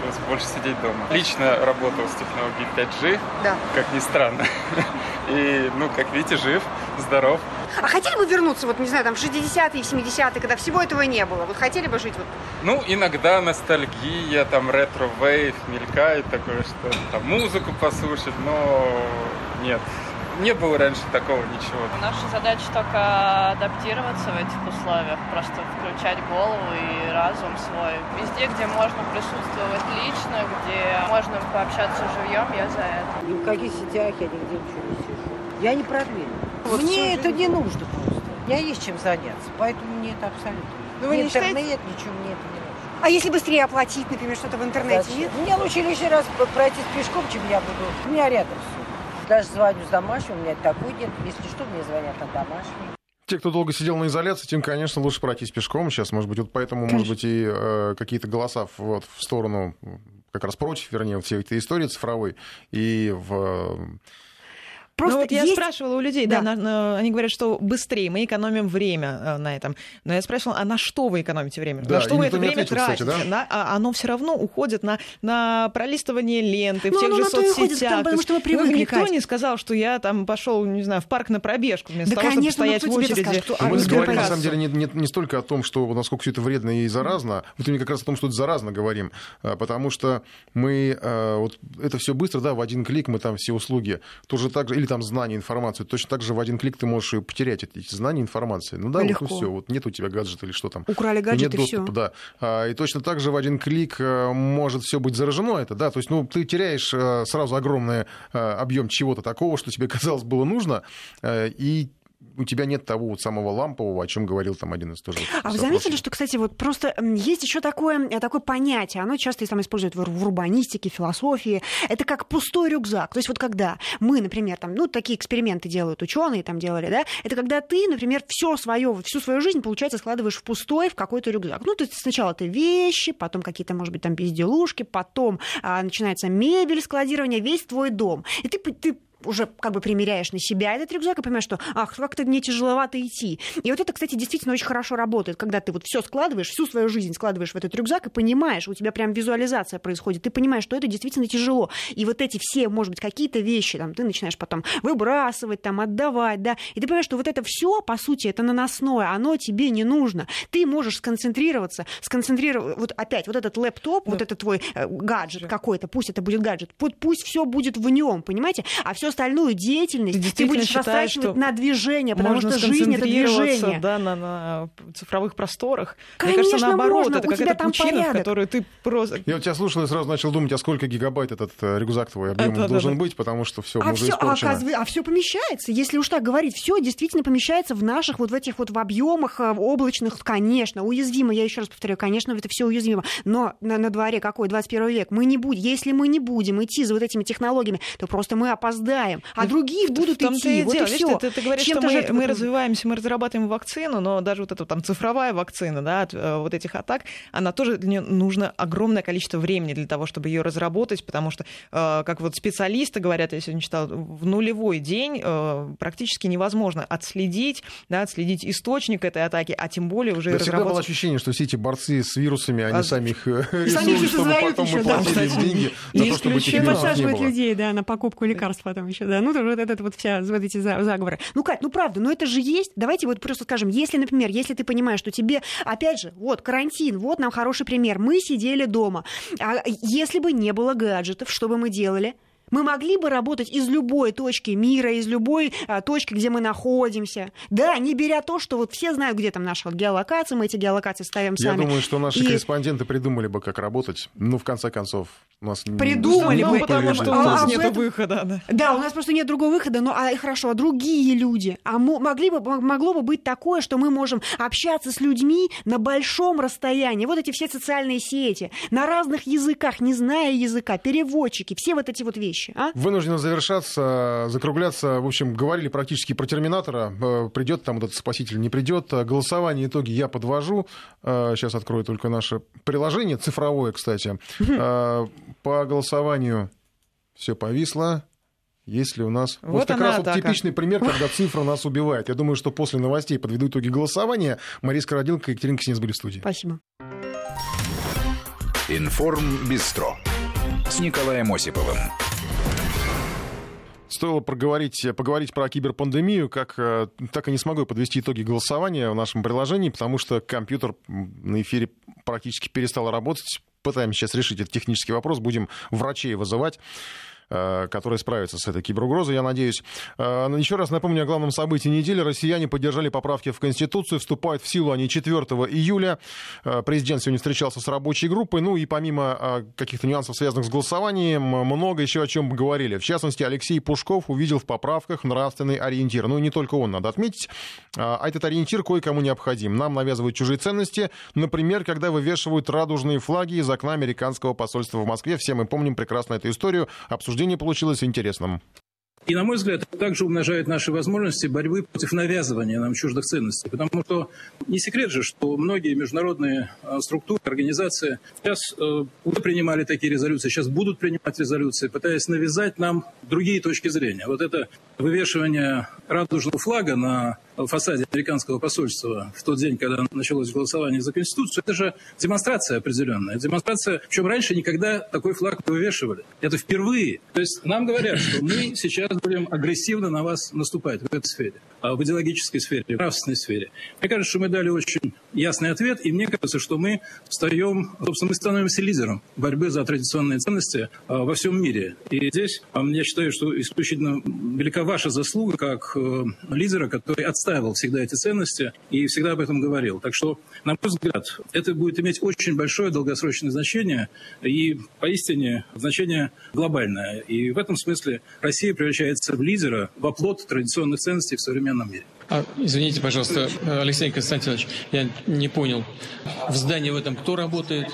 пришлось больше сидеть дома. Лично работал с технологией 5G, Да. как ни странно. И, ну, как видите, жив, здоров. А хотели бы вернуться, вот, не знаю, там, в 60-е, в 70-е, когда всего этого не было? Вот хотели бы жить вот Ну, иногда ностальгия, там retrowave мелькает такое, что там музыку послушать, но нет. Не было раньше такого ничего. Наша задача только адаптироваться в этих условиях, просто включать голову и разум свой. Везде, где можно присутствовать лично, где можно пообщаться живьем, я за это. Ни в каких сетях я нигде ничего не сижу. Я не продвинута. Вот мне это жизнь. не нужно просто. У меня есть чем заняться, поэтому мне это абсолютно. Ну, вы не интернет, считаете- ничего мне это не нужно. А если быстрее оплатить, например, что-то в интернете, Зачем? нет? Мне лучше лишний раз пройтись пешком, чем я буду. У меня рядом все. Даже звоню с домашнего, у меня такой нет. Если что, мне звонят на домашний. Те, кто долго сидел на изоляции, тем, конечно, лучше пройтись пешком. Сейчас, может быть, вот поэтому, может быть, и э, какие-то голоса вот, в сторону, как раз против, вернее, всей этой истории цифровой. И в... э, ну, вот я есть- спрашивала у людей, да, на- на- они говорят, что быстрее, мы экономим время э, на этом. Но я спрашивала, а на что вы экономите время? Да, на что вы никто это время ответил, кстати, тратите? да? На- а оно все равно уходит на, на пролистывание ленты, в Ну, тех же уходит, соцсетях. потому что мы ну, привыкли, никто Кать. не сказал, что я там пошел, не знаю, в парк на пробежку, вместо Да, того, чтобы конечно, ну, стоять в очереди. скажет, что- Мы говорим, на самом деле, не, не- не столько о том, что насколько все это вредно и заразно, вот именно как раз о том, что это заразно говорим, А, потому что мы а, вот это все быстро, да, в один клик мы там все услуги, тоже так же, или там знания, информацию, точно так же в один клик ты можешь и потерять эти знания, информации. Ну да, Легко. вот все, вот нет у тебя гаджета или что там. Украли И гаджет, нет и доступа, всё. да. А, И точно так же в один клик а, может все быть заражено это, да, то есть, ну, ты теряешь а, сразу огромный а, объем чего-то такого, что тебе казалось было нужно, и у тебя нет того вот самого лампового, о чем говорил там один из тоже. А вы заметили, что, кстати, вот просто есть еще такое, э, такое понятие, оно часто там используют в, в урбанистике, философии, это как пустой рюкзак. То есть вот когда мы, например, там, ну, такие эксперименты делают ученые, там делали, да, это когда ты, например, все свое, всю свою жизнь, получается, складываешь в пустой, в какой-то рюкзак. Ну, то есть сначала ты вещи, потом какие-то, может быть, там безделушки, потом а, начинается мебель, складирование, весь твой дом. И ты, ты уже как бы примеряешь на себя этот рюкзак и понимаешь, что ах, как-то мне тяжеловато идти. И вот это, кстати, действительно очень хорошо работает, когда ты вот все складываешь, всю свою жизнь складываешь в этот рюкзак и понимаешь, у тебя прям визуализация происходит, ты понимаешь, что это действительно тяжело. И вот эти все, может быть, какие-то вещи, там, ты начинаешь потом выбрасывать, там, отдавать, да, и ты понимаешь, что вот это все, по сути, это наносное, оно тебе не нужно. Ты можешь сконцентрироваться, сконцентрировать, вот опять, вот этот лэптоп, вот этот твой э, гаджет какой-то, пусть это будет гаджет, пу- пусть все будет в нем, понимаете? А всю остальную деятельность ты, действительно будешь считаешь, растрачивать что на движение, потому можно что жизнь это движение. Да, на, на цифровых просторах. Конечно, Мне кажется, наоборот, можно, это у тебя какая-то там пучина, в порядок. которую ты просто... Я вот тебя слушал и сразу начал думать, а сколько гигабайт этот э, рюкзак твой объем Да-да-да. должен быть, потому что все А уже все, а, а все помещается, если уж так говорить, все действительно помещается в наших вот в этих вот в объемах э, облачных, конечно, уязвимо, я еще раз повторяю, конечно, это все уязвимо, но на, на дворе какой 21 век, мы не будем, если мы не будем идти за вот этими технологиями, то просто мы опоздаем отдыхаем, а другие будут в идти. И вот дело. и Видишь, все. Ты, ты говоришь, что мы, мы развиваемся, мы разрабатываем вакцину, но даже вот эта там цифровая вакцина, да, от э, вот этих атак, она тоже для нее нужно огромное количество времени для того, чтобы ее разработать, потому что, э, как вот специалисты говорят, я сегодня читала, в нулевой день э, практически невозможно отследить, да, отследить источник этой атаки, а тем более уже да разработать... всегда было ощущение, что все эти борцы с вирусами, они А... сами их рисуют, чтобы потом еще, мы да. платили деньги за то, чтобы этих И вирусов не подсаживают было. людей, да, на покупку лекарств потом еще, да. Ну, вот это вот вся, вот эти заговоры. Ну, Кать, ну правда, ну это же есть. Давайте вот просто скажем, если, например, если ты понимаешь, что тебе, опять же, вот карантин, вот нам хороший пример, мы сидели дома. А если бы не было гаджетов, что бы мы делали? Мы могли бы работать из любой точки мира, из любой а, точки, где мы находимся. Да, не беря то, что вот все знают, где там наша геолокация, мы эти геолокации ставим Я сами. думаю, что наши И- корреспонденты придумали бы, как работать. Ну, в конце концов, у нас... не- Придумали Ну, бы. потому что у А- нас а нет этом- выхода, да. Да, у нас просто нет другого выхода, но а, хорошо, а другие люди, а мо- могли бы, могло бы быть такое, что мы можем общаться с людьми на большом расстоянии. Вот эти все социальные сети, на разных языках, не зная языка, переводчики, все вот эти вот вещи. А? Вынуждены завершаться, закругляться. В общем, говорили практически про Терминатора. Э, Придет там этот спаситель, не придет. Э, Голосование, итоги я подвожу. Э, Сейчас открою только наше приложение, цифровое, кстати. По голосованию все повисло. Если у нас... Вот как она раз вот типичный пример, когда цифра нас убивает. Я думаю, что после новостей подведу итоги голосования. Мария Скородилка и Екатерина Ксенец были в студии. Спасибо. Информ Бистро с Николаем Осиповым. Стоило проговорить, поговорить про киберпандемию, как, э, так и не смогу подвести итоги голосования в нашем приложении, потому что компьютер на эфире практически перестал работать. Пытаемся сейчас решить этот технический вопрос, будем врачей вызывать которые справятся с этой киберугрозой, я надеюсь. Э, Еще раз напомню о главном событии недели. Россияне поддержали поправки в Конституцию, вступают в силу они 4 июля. Э, Президент сегодня встречался с рабочей группой. Ну и помимо э, каких-то нюансов, связанных с голосованием, много еще о чем говорили. В частности, Алексей Пушков увидел в поправках нравственный ориентир. Ну и не только он, надо отметить. А этот ориентир кое-кому необходим. Нам навязывают чужие ценности. Например, когда вывешивают радужные флаги из окна американского посольства в Москве. Все мы помним прекрасно эту историю. Обсуждение получилось интересным. И, на мой взгляд, это также умножает наши возможности борьбы против навязывания нам чуждых ценностей. Потому что не секрет же, что многие международные э, структуры, организации сейчас э, уже принимали такие резолюции, сейчас будут принимать резолюции, пытаясь навязать нам другие точки зрения. Вот это вывешивание радужного флага на фасаде американского посольства в тот день, когда началось голосование за Конституцию, это же демонстрация определенная. Демонстрация, причем раньше никогда такой флаг не вывешивали. Это впервые. То есть нам говорят, что мы сейчас будем агрессивно на вас наступать в этой сфере, в идеологической сфере, в нравственной сфере. Мне кажется, что мы дали очень ясный ответ, и мне кажется, что мы встаем, собственно, мы становимся лидером борьбы за традиционные ценности а, во всем мире. И здесь а, я считаю, что исключительно велика ваша заслуга как э, лидера, который отстаивал всегда эти ценности и всегда об этом говорил. Так что, на мой взгляд, это будет иметь очень большое долгосрочное значение и поистине значение глобальное. И в этом смысле Россия превращается в лидера, в оплот традиционных ценностей в современном мире. А, извините, пожалуйста, Алексей Константинович, я не понял. В здании в этом кто работает?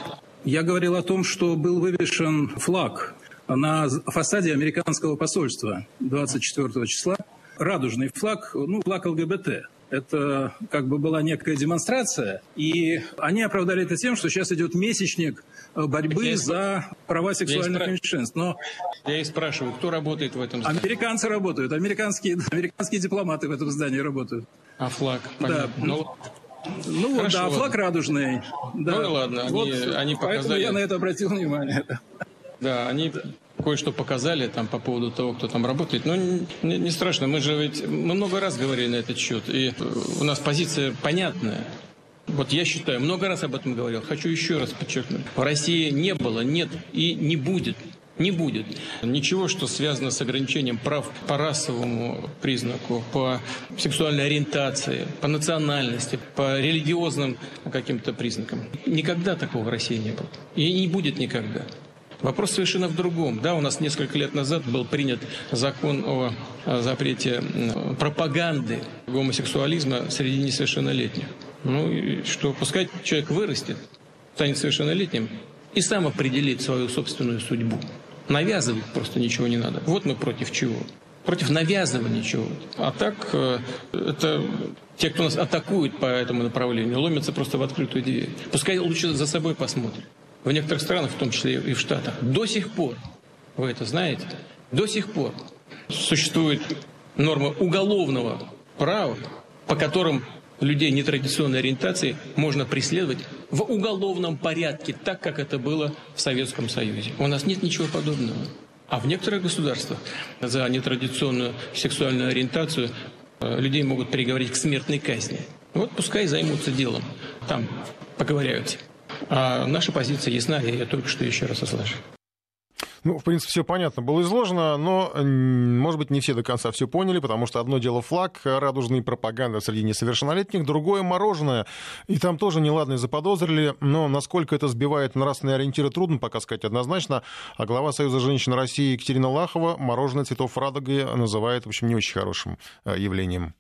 Я говорил о том, что был вывешен флаг на фасаде американского посольства 24 числа. Радужный флаг, ну, флаг ЛГБТ. Это как бы была некая демонстрация, и они оправдали это тем, что сейчас идет месячник борьбы Я за права сексуальных спра- меньшинств. Но Я и спрашиваю, кто работает в этом здании? американцы работают, американские, американские дипломаты в этом здании работают. А флаг? Да. Понятно. Ну, Ну, Хорошо, да, ладно. флаг радужный. Да. Ну и ладно, они- Вот, они Поэтому показали- я на это обратил внимание. Да, они кое-что показали там по поводу того, кто там работает. Но не, не страшно, мы же ведь мы много раз говорили на этот счет, и у нас позиция понятная. Вот я считаю, много раз об этом говорил. Хочу еще раз подчеркнуть. В России не было, нет и не будет. Не будет. Ничего, что связано с ограничением прав по расовому признаку, по сексуальной ориентации, по национальности, по религиозным каким-то признакам. Никогда такого в России не было. И не будет никогда. Вопрос совершенно в другом. Да, у нас несколько лет назад был принят закон о запрете пропаганды гомосексуализма среди несовершеннолетних. Ну что, пускай человек вырастет, станет совершеннолетним и сам определит свою собственную судьбу. Навязывать просто ничего не надо. Вот мы против чего. против навязывания чего-то. А так э, это те, кто нас атакует по этому направлению, ломятся просто в открытую дверь. Пускай лучше за собой посмотрят. В некоторых странах, в том числе и в Штатах, до сих пор, вы это знаете, до сих пор существует норма уголовного права, по которым людей нетрадиционной ориентации можно преследовать в уголовном порядке, так как это было в Советском Союзе. У нас нет ничего подобного. А в некоторых государствах за нетрадиционную сексуальную ориентацию э, людей могут приговорить к смертной казни. Вот пускай займутся делом, там поговоряются. А наша позиция ясна, я ее только что еще раз ослышал. Ну, в принципе, все понятно было изложено, но, может быть, не все до конца все поняли, потому что одно дело флаг, радужный пропаганда среди несовершеннолетних, другое мороженое. И там тоже неладные заподозрили, но насколько это сбивает нравственные ориентиры, трудно пока сказать однозначно. А глава Союза женщин России Екатерина Лахова мороженое цветов радуги называет, в общем, не очень хорошим э, явлением.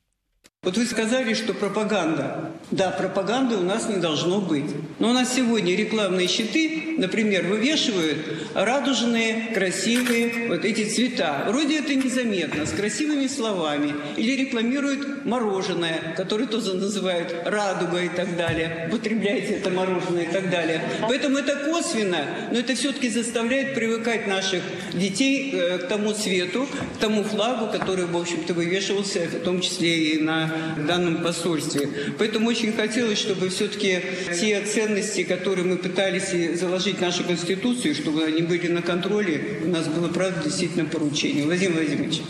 Вот вы сказали, что пропаганда. Да, пропаганды у нас не должно быть. Но у нас сегодня рекламные щиты, например, вывешивают радужные, красивые вот эти цвета. Вроде это незаметно, с красивыми словами. Или рекламируют мороженое, которое тоже называют радуга и так далее. Употребляйте это мороженое и так далее. Поэтому это косвенно, но это все-таки заставляет привыкать наших детей э, к тому цвету, к тому флагу, который, в общем-то, вывешивался, в том числе и на данном посольстве. Поэтому очень хотелось, чтобы все-таки те ценности, которые мы пытались заложить в нашу Конституцию, чтобы они были на контроле, у нас было, правда, действительно поручение. Владимир Владимирович.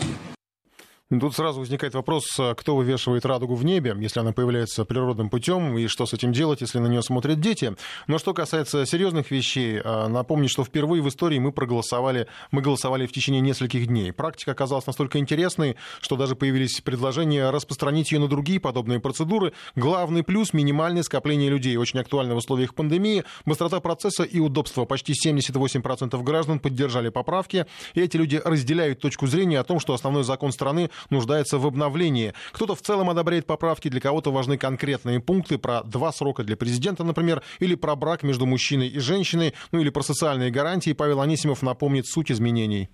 Тут сразу возникает вопрос, а кто вывешивает радугу в небе, если она появляется природным путем, и что с этим делать, если на нее смотрят дети. Но что касается серьезных вещей, а, напомню, что впервые в истории мы проголосовали, мы голосовали в течение нескольких дней. Практика оказалась настолько интересной, что даже появились предложения распространить ее на другие подобные процедуры. Главный плюс – минимальное скопление людей, очень актуально в условиях пандемии, быстрота процесса и удобство. Почти 78% граждан поддержали поправки, и эти люди разделяют точку зрения о том, что основной закон страны нуждается в обновлении. Кто-то в целом одобряет поправки, для кого-то важны конкретные пункты про два срока для президента, например, или про брак между мужчиной и женщиной, ну или про социальные гарантии. Павел Анисимов напомнит суть изменений.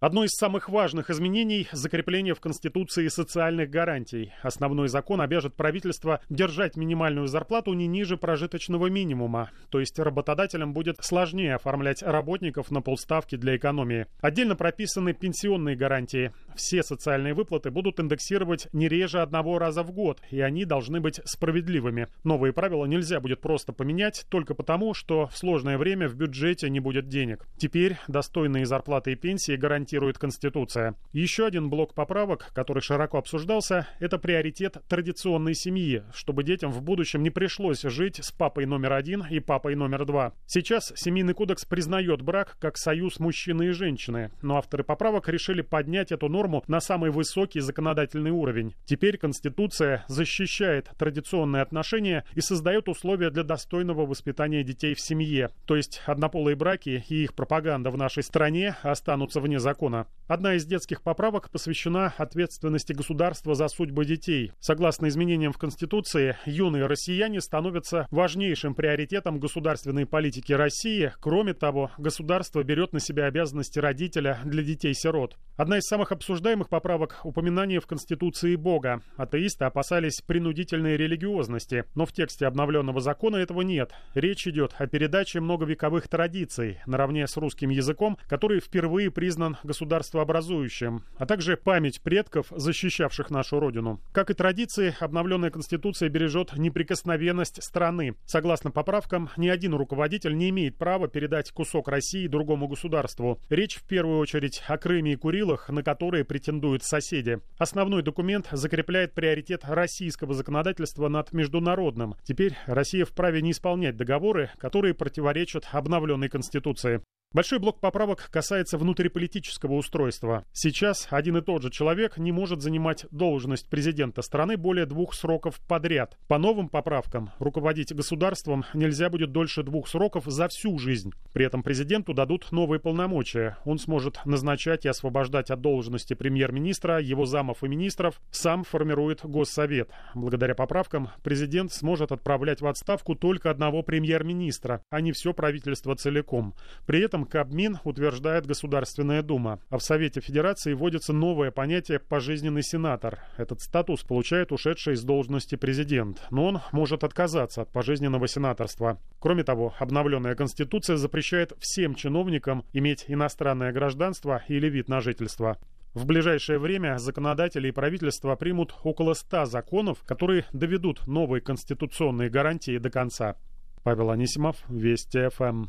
Одно из самых важных изменений – закрепление в Конституции социальных гарантий. Основной закон обяжет правительство держать минимальную зарплату не ниже прожиточного минимума. То есть работодателям будет сложнее оформлять работников на полставки для экономии. Отдельно прописаны пенсионные гарантии. Все социальные выплаты будут индексировать не реже одного раза в год, и они должны быть справедливыми. Новые правила нельзя будет просто поменять только потому, что в сложное время в бюджете не будет денег. Теперь достойные зарплаты и пенсии гарантируют гарантирует Конституция. Еще один блок поправок, который широко обсуждался, это приоритет традиционной семьи, чтобы детям в будущем не пришлось жить с папой номер один и папой номер два. Сейчас Семейный кодекс признает брак как союз мужчины и женщины, но авторы поправок решили поднять эту норму на самый высокий законодательный уровень. Теперь Конституция защищает традиционные отношения и создает условия для достойного воспитания детей в семье. То есть однополые браки и их пропаганда в нашей стране останутся вне закона закона. Одна из детских поправок посвящена ответственности государства за судьбы детей. Согласно изменениям в Конституции, юные россияне становятся важнейшим приоритетом государственной политики России. Кроме того, государство берет на себя обязанности родителя для детей-сирот. Одна из самых обсуждаемых поправок – упоминание в Конституции Бога. Атеисты опасались принудительной религиозности, но в тексте обновленного закона этого нет. Речь идет о передаче многовековых традиций, наравне с русским языком, который впервые признан государствообразующим, а также память предков, защищавших нашу родину. Как и традиции, обновленная Конституция бережет неприкосновенность страны. Согласно поправкам, ни один руководитель не имеет права передать кусок России другому государству. Речь в первую очередь о Крыме и Курилах, на которые претендуют соседи. Основной документ закрепляет приоритет российского законодательства над международным. Теперь Россия вправе не исполнять договоры, которые противоречат обновленной Конституции. Большой блок поправок касается внутриполитического устройства. Сейчас один и тот же человек не может занимать должность президента страны более двух сроков подряд. По новым поправкам руководить государством нельзя будет дольше двух сроков за всю жизнь. При этом президенту дадут новые полномочия. Он сможет назначать и освобождать от должности премьер-министра, его замов и министров, сам формирует Госсовет. Благодаря поправкам президент сможет отправлять в отставку только одного премьер-министра, а не все правительство целиком. При этом этом Кабмин утверждает Государственная Дума. А в Совете Федерации вводится новое понятие «пожизненный сенатор». Этот статус получает ушедший из должности президент, но он может отказаться от пожизненного сенаторства. Кроме того, обновленная Конституция запрещает всем чиновникам иметь иностранное гражданство или вид на жительство. В ближайшее время законодатели и правительство примут около ста законов, которые доведут новые конституционные гарантии до конца. Павел Анисимов, Вести ФМ.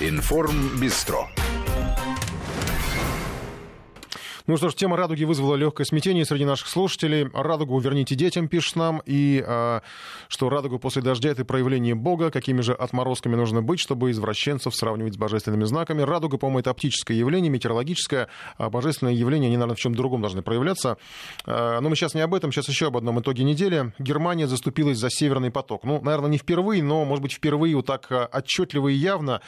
Информ Ну что ж, тема радуги вызвала легкое смятение среди наших слушателей. Радугу верните детям, пишет нам, и а, что радугу после дождя это проявление Бога, какими же отморозками нужно быть, чтобы извращенцев сравнивать с божественными знаками. Радуга, по-моему, это оптическое явление, метеорологическое, а божественное явление, они, наверное, в чем другом должны проявляться. А, но мы сейчас не об этом, сейчас еще об одном итоге недели. Германия заступилась за Северный поток. Ну, наверное, не впервые, но, может быть, впервые вот так а, отчетливо и явно.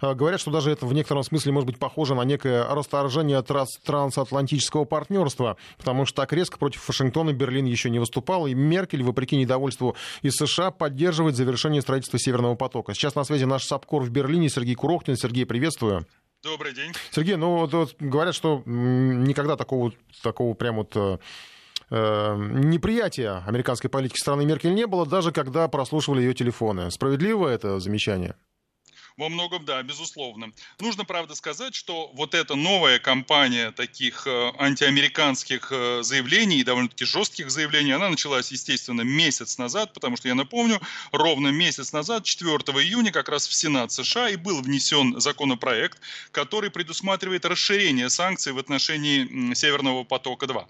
А, говорят, что даже это в некотором смысле может быть похоже на некое расторжение трансатлантического трансатлантического партнерства, потому что так резко против Вашингтона Берлин еще не выступал, и Меркель, вопреки недовольству из США, поддерживает завершение строительства Северного потока. Сейчас на связи наш САПКОР в Берлине Сергей Курохтин. Сергей, приветствую. Добрый день. Сергей, ну вот, вот говорят, что никогда такого, такого прям вот э, э, неприятия американской политики страны Меркель не было, даже когда прослушивали ее телефоны. Справедливо это замечание? Во многом, да, безусловно. Нужно, правда, сказать, что вот эта новая кампания таких э, антиамериканских э, заявлений, довольно-таки жестких заявлений, она началась, естественно, месяц назад, потому что, я напомню, ровно месяц назад, 4 июня, как раз в Сенат США и был внесен законопроект, который предусматривает расширение санкций в отношении Северного потока-2.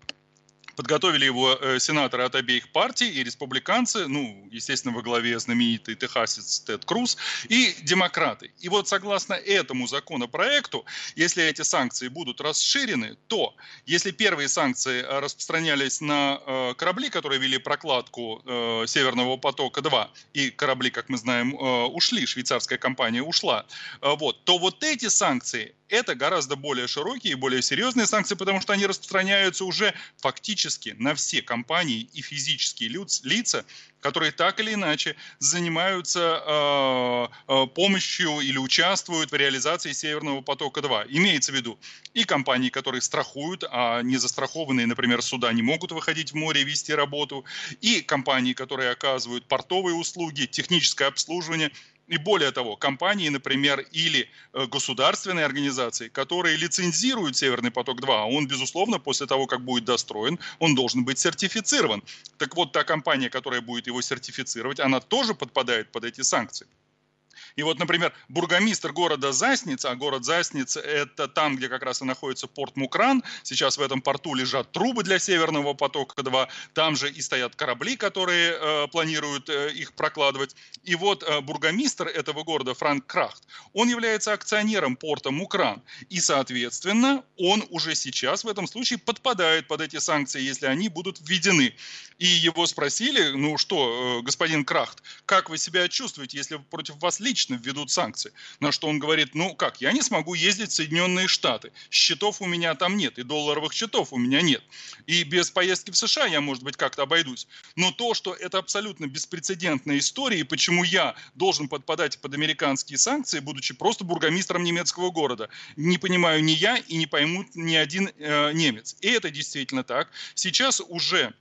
Подготовили его э, сенаторы от обеих партий, и республиканцы, ну, естественно, во главе знаменитый техасец Тед Круз, и демократы. И вот согласно этому законопроекту, если эти санкции будут расширены, то если первые санкции э, распространялись на э, корабли, которые вели прокладку э, Северного потока-2, и корабли, как мы знаем, э, ушли, швейцарская компания ушла, э, вот, то вот эти санкции это гораздо более широкие и более серьезные санкции, потому что они распространяются уже фактически на все компании и физические лица, которые так или иначе занимаются э, э, помощью или участвуют в реализации Северного потока-2. Имеется в виду и компании, которые страхуют, а не застрахованные, например, суда не могут выходить в море и вести работу, и компании, которые оказывают портовые услуги, техническое обслуживание – и более того, компании, например, или э, государственные организации, которые лицензируют Северный поток-2, а он, безусловно, после того, как будет достроен, он должен быть сертифицирован. Так вот, та компания, которая будет его сертифицировать, она тоже подпадает под эти санкции. И вот, например, бургомистр города Засница, а город Засница – это там, где как раз и находится порт Мукран, сейчас в этом порту лежат трубы для Северного потока-2, там же и стоят корабли, которые э, планируют э, их прокладывать. И вот э, бургомистр этого города Франк Крахт, он является акционером порта Мукран, и, соответственно, он уже сейчас в этом случае подпадает под эти санкции, если они будут введены. И его спросили, ну что, э, господин Крахт, как вы себя чувствуете, если против вас лично введут санкции? На что он говорит, ну как, я не смогу ездить в Соединенные Штаты, счетов у меня там нет, и долларовых счетов у меня нет. И без поездки в США я, может быть, как-то обойдусь. Но то, что это абсолютно беспрецедентная история, и почему я должен подпадать под американские санкции, будучи просто бургомистром немецкого города, не понимаю ни я и не поймут ни один э, немец. И это действительно так. Сейчас уже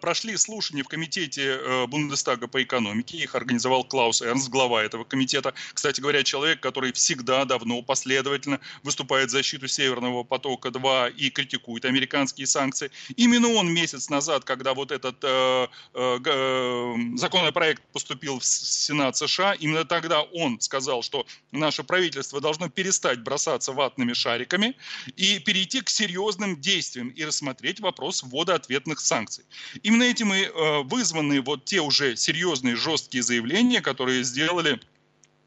прошли слушания в комитете э, Бундестага по экономике. Их организовал Клаус Эрнст, глава этого комитета. Кстати говоря, человек, который всегда, давно, последовательно выступает в защиту Северного потока-2 и критикует американские санкции. Именно он месяц назад, когда вот этот э, э, законопроект поступил в Сенат США, именно тогда он сказал, что наше правительство должно перестать бросаться ватными шариками и перейти к серьезным действиям и рассмотреть вопрос ввода ответных санкций. Именно этим и э, вызваны вот те уже серьезные жесткие заявления, которые сделали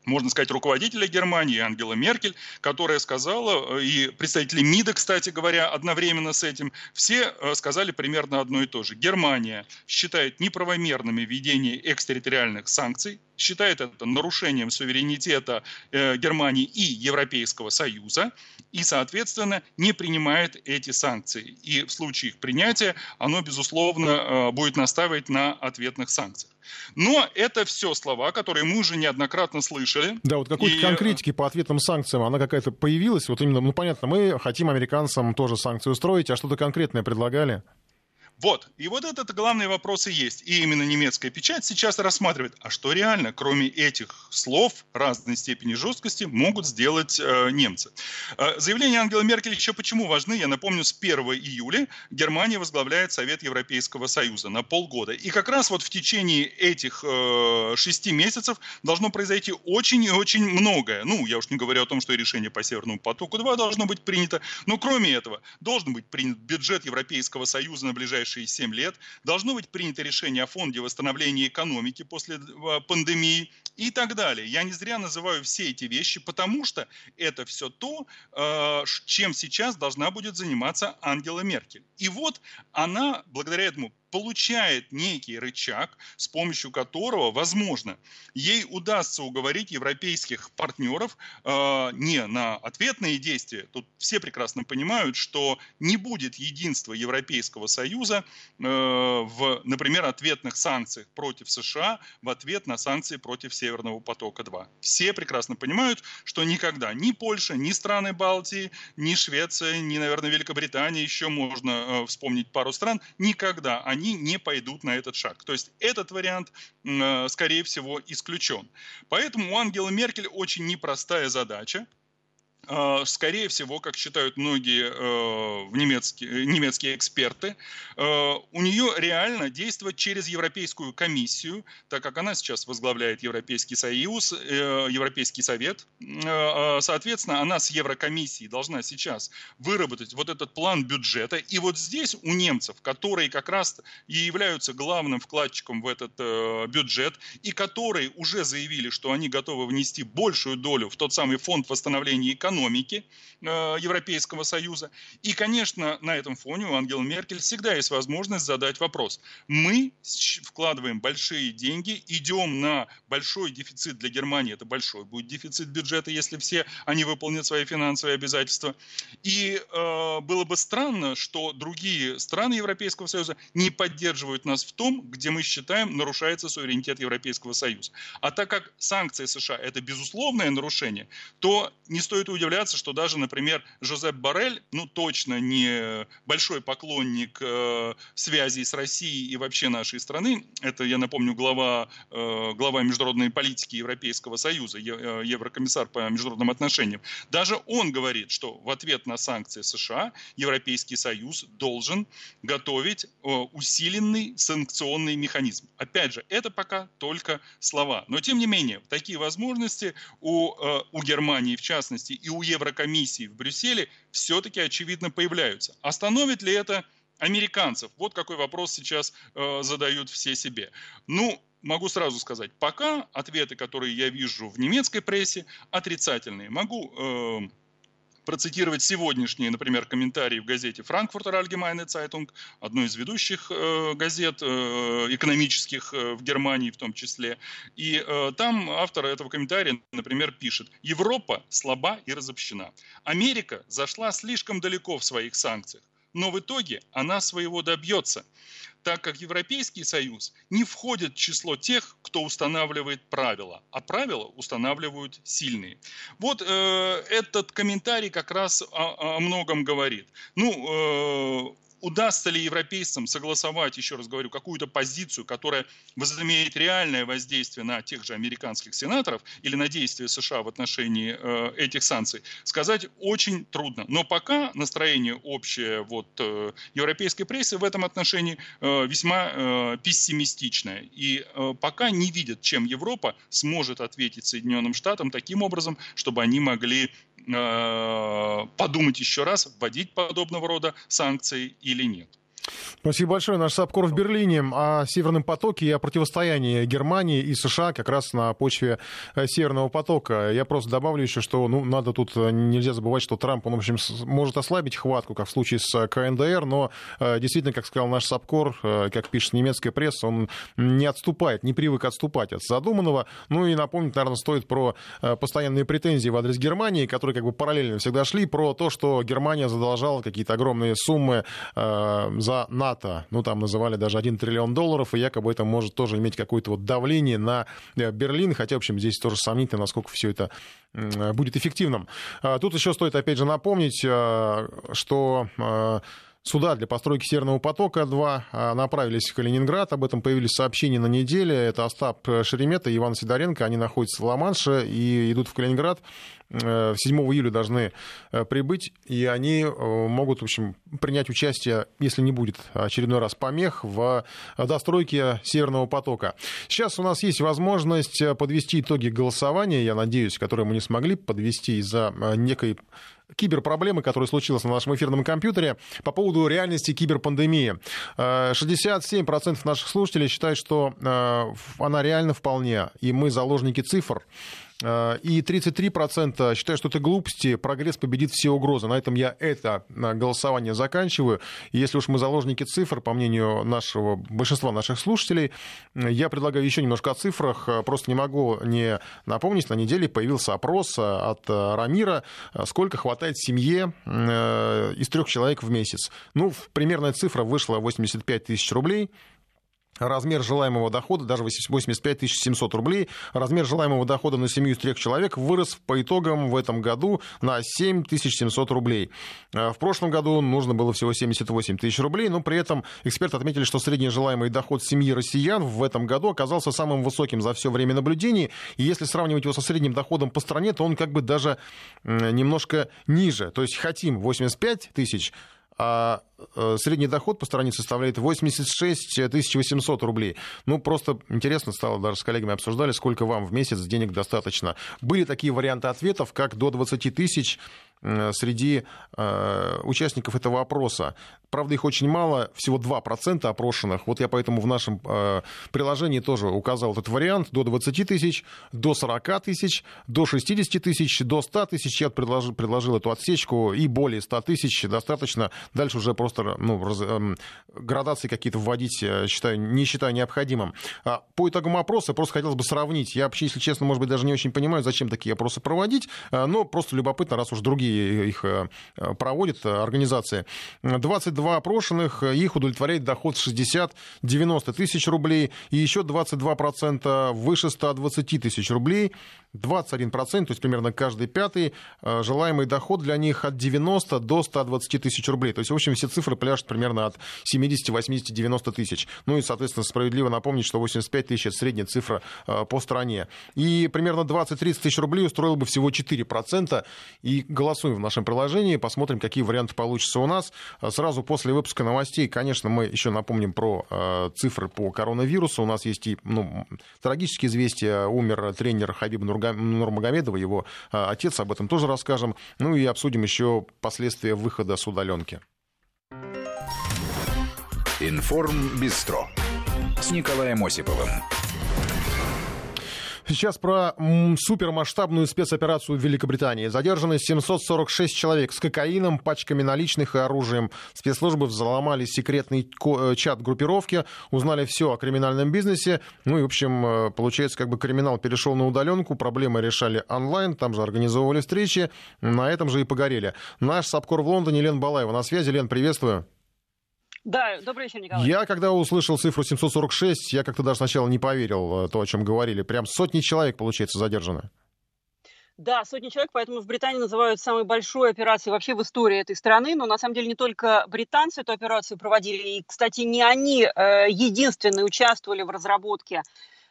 можно сказать, руководителя Германии Ангела Меркель, которая сказала, э, и представители МИДа, кстати говоря, одновременно с этим, все э, сказали примерно одно и то же. Германия считает неправомерными введение экстерриториальных санкций считает это нарушением суверенитета э, Германии и Европейского Союза, и, соответственно, не принимает эти санкции. И в случае их принятия оно, безусловно, будет настаивать на ответных санкциях. Но это все слова, которые мы уже неоднократно слышали. Да, вот какой-то и... конкретики по ответным санкциям, она какая-то появилась? Вот именно, ну понятно, мы хотим американцам тоже санкции устроить, а что-то конкретное предлагали? Вот. И вот этот главный вопрос и есть. И именно немецкая печать сейчас рассматривает, а что реально, кроме этих слов разной степени жесткости, могут сделать э, немцы. Э, заявление Ангела Меркель еще почему важны? Я напомню, с 1 июля Германия возглавляет Совет Европейского Союза на полгода. И как раз вот в течение этих э, шести месяцев должно произойти очень и очень многое. Ну, я уж не говорю о том, что решение по Северному потоку-2 должно быть принято. Но кроме этого, должен быть принят бюджет Европейского Союза на ближайшие ближайшие 7 лет. Должно быть принято решение о фонде восстановления экономики после э, пандемии и так далее. Я не зря называю все эти вещи, потому что это все то, э, чем сейчас должна будет заниматься Ангела Меркель. И вот она, благодаря этому получает некий рычаг, с помощью которого, возможно, ей удастся уговорить европейских партнеров э, не на ответные действия. Тут все прекрасно понимают, что не будет единства Европейского Союза э, в, например, ответных санкциях против США в ответ на санкции против Северного потока-2. Все прекрасно понимают, что никогда ни Польша, ни страны Балтии, ни Швеция, ни, наверное, Великобритания, еще можно э, вспомнить пару стран, никогда они они не пойдут на этот шаг. То есть этот вариант, э, скорее всего, исключен. Поэтому у Ангела Меркель очень непростая задача скорее всего, как считают многие э, немецкие, немецкие эксперты, э, у нее реально действовать через Европейскую комиссию, так как она сейчас возглавляет Европейский Союз, Европейский Совет. Соответственно, она с Еврокомиссией должна сейчас выработать вот этот план бюджета. И вот здесь у немцев, которые как раз и являются главным вкладчиком в этот бюджет, и которые уже заявили, что они готовы внести большую долю в тот самый фонд восстановления экономики, экономики э, Европейского Союза. И, конечно, на этом фоне у Ангелы Меркель всегда есть возможность задать вопрос. Мы вкладываем большие деньги, идем на большой дефицит для Германии, это большой будет дефицит бюджета, если все они выполнят свои финансовые обязательства. И э, было бы странно, что другие страны Европейского Союза не поддерживают нас в том, где мы считаем нарушается суверенитет Европейского Союза. А так как санкции США это безусловное нарушение, то не стоит удивляться, удивляться, что даже, например, Жозеп Барель, ну, точно не большой поклонник э, связей с Россией и вообще нашей страны, это, я напомню, глава, э, глава международной политики Европейского Союза, э, еврокомиссар по международным отношениям, даже он говорит, что в ответ на санкции США Европейский Союз должен готовить э, усиленный санкционный механизм. Опять же, это пока только слова. Но, тем не менее, такие возможности у, э, у Германии, в частности, и у Еврокомиссии в Брюсселе все-таки очевидно появляются. Остановит ли это американцев? Вот какой вопрос сейчас э, задают все себе. Ну, могу сразу сказать, пока ответы, которые я вижу в немецкой прессе, отрицательные. Могу э, процитировать сегодняшние, например, комментарии в газете «Франкфуртер Allgemeine Zeitung», одной из ведущих э, газет э, экономических э, в Германии в том числе. И э, там автор этого комментария, например, пишет «Европа слаба и разобщена. Америка зашла слишком далеко в своих санкциях, но в итоге она своего добьется так как Европейский Союз не входит в число тех, кто устанавливает правила, а правила устанавливают сильные. Вот э, этот комментарий как раз о, о многом говорит. Ну, э, удастся ли европейцам согласовать, еще раз говорю, какую-то позицию, которая возымеет реальное воздействие на тех же американских сенаторов или на действия США в отношении э, этих санкций, сказать очень трудно. Но пока настроение общее вот, э, европейской прессы в этом отношении э, весьма пессимистичное. И пока не видят, чем Европа сможет ответить Соединенным Штатам таким образом, чтобы они могли подумать еще раз, вводить подобного рода санкции или нет. Спасибо большое. Наш САПКОР в Берлине о Северном потоке и о противостоянии Германии и США как раз на почве э, Северного потока. Я просто добавлю еще, что ну, надо тут, э, нельзя забывать, что Трамп, он, в общем, может ослабить хватку, как в случае с э, КНДР, но действительно, как сказал наш САПКОР, как пишет немецкая пресса, он не отступает, не привык отступать от задуманного. Ну и напомнить, наверное, стоит про постоянные претензии в адрес Германии, которые как бы параллельно всегда шли, про то, что Германия задолжала какие-то огромные суммы за НАТО НАТО, ну там называли даже 1 триллион долларов, и якобы это может тоже иметь какое-то вот давление на э, Берлин, хотя, в общем, здесь тоже сомнительно, насколько все это будет эффективным. А, тут еще стоит, опять же, напомнить, э, что э, Суда для постройки Северного потока-2 а, направились в Калининград. Об этом появились сообщения на неделе. Это Остап Шеремета и Иван Сидоренко. Они находятся в Ла-Манше и идут в Калининград. 7 э, июля должны э, прибыть, и они э, могут, в общем, принять участие, если не будет очередной раз помех, в достройке Северного потока. Сейчас у нас есть возможность подвести итоги голосования, я надеюсь, которые мы не смогли подвести из-за некой киберпроблемы, которая случилась на нашем эфирном компьютере по поводу реальности киберпандемии. 67% наших слушателей считают, что она реальна вполне, и мы заложники цифр. Э, и 33% считают, что это глупости, прогресс победит все угрозы. На этом я это э, голосование заканчиваю. Если уж мы заложники цифр, по мнению нашего, большинства наших слушателей, я предлагаю еще немножко о цифрах. Просто не могу не напомнить, на неделе появился опрос от Рамира, сколько хватает семье э, из трех человек в месяц. Ну, примерная цифра вышла 85 тысяч рублей размер желаемого дохода, даже 85 700 рублей, размер желаемого дохода на семью из трех человек вырос по итогам в этом году на 7 700 рублей. А в прошлом году нужно было всего 78 тысяч рублей, но при этом эксперты отметили, что средний желаемый доход семьи россиян в этом году оказался самым высоким за все время наблюдений. И если сравнивать его со средним доходом по стране, то он как бы даже немножко ниже. То есть хотим 85 тысяч, а э, средний доход по стране составляет 86 800 рублей. Ну, просто интересно стало, даже с коллегами обсуждали, сколько вам в месяц денег достаточно. Были такие варианты ответов, как до 20 тысяч среди э, участников этого опроса. Правда, их очень мало, всего 2% опрошенных. Вот я поэтому в нашем э, приложении тоже указал этот вариант. До 20 тысяч, до 40 тысяч, до 60 тысяч, до 100 тысяч. Я предложил, предложил эту отсечку и более 100 тысяч достаточно. Дальше уже просто ну, раз, э, градации какие-то вводить считаю, не считаю необходимым. А по итогам опроса просто хотелось бы сравнить. Я вообще, если честно, может быть, даже не очень понимаю, зачем такие опросы проводить, но просто любопытно, раз уж другие их э, проводит организация. 22 опрошенных, их удовлетворяет доход 60-90 тысяч рублей, и еще 22% выше 120 тысяч рублей. 21%, то есть примерно каждый пятый, э, желаемый доход для них от 90 до 120 тысяч рублей. То есть, в общем, все цифры пляшут примерно от 70, 80, 90 тысяч. Ну и, соответственно, справедливо напомнить, что 85 тысяч – это средняя цифра э, по стране. И примерно 20-30 тысяч рублей устроил бы всего 4%. И голосуем в нашем приложении, посмотрим, какие варианты получатся у нас. Э, сразу после выпуска новостей, конечно, мы еще напомним про цифры по коронавирусу. У нас есть и ну, трагические известия. Умер тренер Хабиб Нурмагомедова, его а, отец, об этом тоже расскажем. Ну и обсудим еще последствия выхода с удаленки. Информ Бистро с Николаем Осиповым. Сейчас про супермасштабную спецоперацию в Великобритании. Задержаны 746 человек с кокаином, пачками наличных и оружием. Спецслужбы взломали секретный э, чат группировки, узнали все о криминальном бизнесе. Ну и, в общем, э, получается, как бы криминал перешел на удаленку, проблемы решали онлайн, там же организовывали встречи, на этом же и погорели. Наш САПКОР в Лондоне, Лен Балаева на связи. Лен, приветствую. Да, добрый вечер, Николай. Я, когда услышал цифру 746, я как-то даже сначала не поверил э, то, о чем говорили. Прям сотни человек, получается, задержаны. Да, сотни человек, поэтому в Британии называют самой большой операцией вообще в истории этой страны. Но на самом деле не только британцы эту операцию проводили. И, кстати, не они э, единственные участвовали в разработке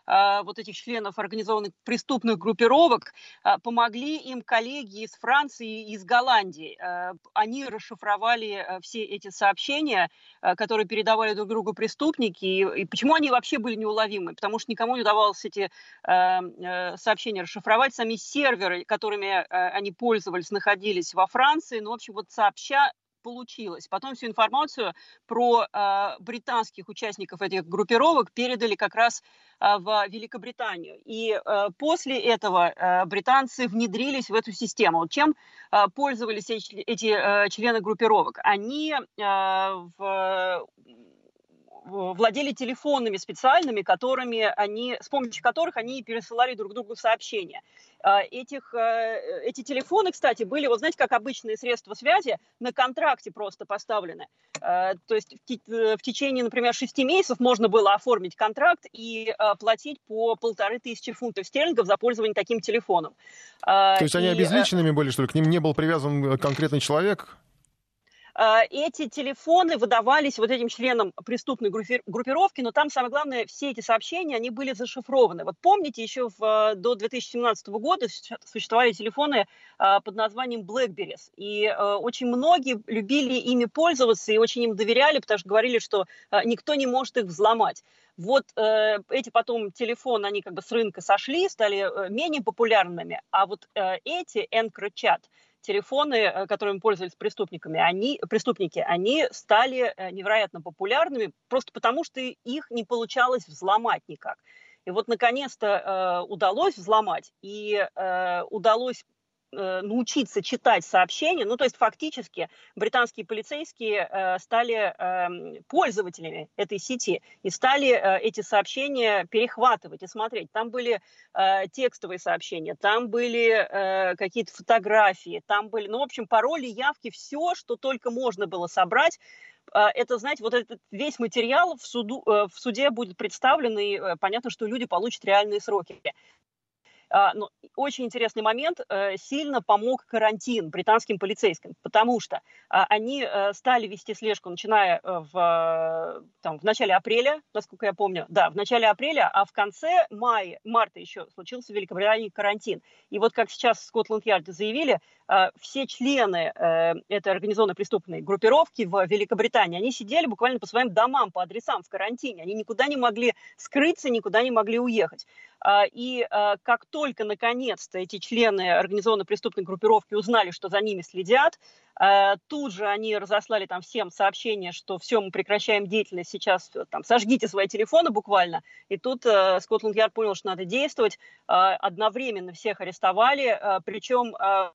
вот этих членов организованных преступных группировок, а, помогли им коллеги из Франции и из Голландии. А, они расшифровали все эти сообщения, которые передавали друг другу преступники. И почему они вообще были неуловимы? Потому что никому не удавалось эти сообщения расшифровать. Сами серверы, которыми они пользовались, находились во Франции. Ну, в общем, вот сообща получилось. Потом всю информацию про э, британских участников этих группировок передали как раз э, в Великобританию. И э, после этого э, британцы внедрились в эту систему. Чем э, пользовались эти, эти э, члены группировок? Они э, в владели телефонами специальными, которыми они, с помощью которых они пересылали друг другу сообщения. А, этих, э, эти телефоны, кстати, были, вот знаете, как обычные средства связи, на контракте просто поставлены. А, то есть в течение, например, шести месяцев можно было оформить контракт и а, платить по полторы тысячи фунтов стерлингов за пользование таким телефоном. То есть и... они обезличенными были, что ли? К ним не был привязан э, конкретный человек? А, эти телефоны выдавались вот этим членам преступной группировки, но там самое главное, все эти сообщения, они были зашифрованы. Вот помните, еще в, до 2017 года существовали телефоны а, под названием BlackBerries, и а, очень многие любили ими пользоваться и очень им доверяли, потому что говорили, что никто не может их взломать. Вот э, эти потом телефоны, они как бы с рынка сошли, стали э, менее популярными, а вот э, эти EncroChat, телефоны, э, которыми пользовались преступниками, они, преступники, они стали э, невероятно популярными просто потому, что их не получалось взломать никак. И вот наконец-то э, удалось взломать, и э, удалось научиться читать сообщения. Ну, то есть фактически британские полицейские э, стали э, пользователями этой сети и стали э, эти сообщения перехватывать и смотреть. Там были э, текстовые сообщения, там были э, какие-то фотографии, там были, ну, в общем, пароли, явки, все, что только можно было собрать э, это, знаете, вот этот весь материал в, суду, э, в суде будет представлен, и понятно, что люди получат реальные сроки. А, но очень интересный момент. Э, сильно помог карантин британским полицейским, потому что а, они э, стали вести слежку, начиная э, в, там, в начале апреля, насколько я помню. Да, в начале апреля, а в конце мая, марта еще случился в Великобритании карантин. И вот как сейчас в Скотланд-Ярде заявили, все члены этой организованной преступной группировки в Великобритании, они сидели буквально по своим домам, по адресам в карантине. Они никуда не могли скрыться, никуда не могли уехать. А, и как только, наконец-то, эти члены организованной преступной группировки узнали, что за ними следят, а, тут же они разослали там всем сообщение, что все, мы прекращаем деятельность, сейчас там сожгите свои телефоны буквально. И тут э, Скотланд-Ярд понял, что надо действовать. Э, одновременно всех арестовали, э, причем э,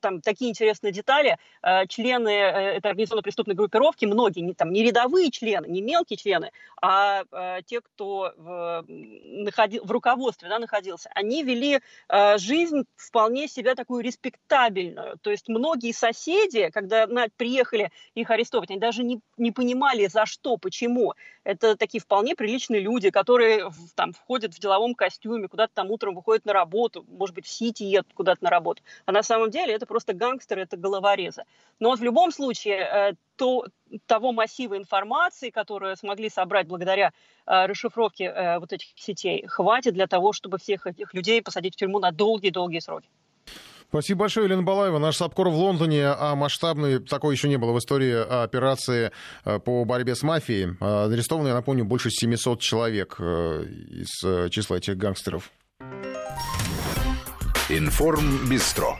там такие интересные детали. Э, члены э, этой организационной преступной группировки, многие, не, там, не рядовые члены, не мелкие члены, а э, те, кто в, находил, в руководстве да, находился, они вели жизнь вполне себя такую респектабельную. То есть многие соседи, когда приехали их арестовать, они даже не, не понимали, за что, почему. Это такие вполне приличные люди, которые там входят в деловом костюме, куда-то там утром выходят на работу, может быть, в Сити едут куда-то на работу. А на самом деле это просто гангстеры, это головорезы. Но вот в любом случае э, то, того массива информации, которую смогли собрать благодаря э, расшифровке э, вот этих сетей, хватит для того, чтобы всех этих людей посадить в тюрьму на долгие-долгие сроки. Спасибо большое, Елена Балаева. Наш САПКОР в Лондоне, а масштабной такой еще не было в истории операции по борьбе с мафией. Арестовано, я напомню, больше 700 человек из числа этих гангстеров. Информ Бистро.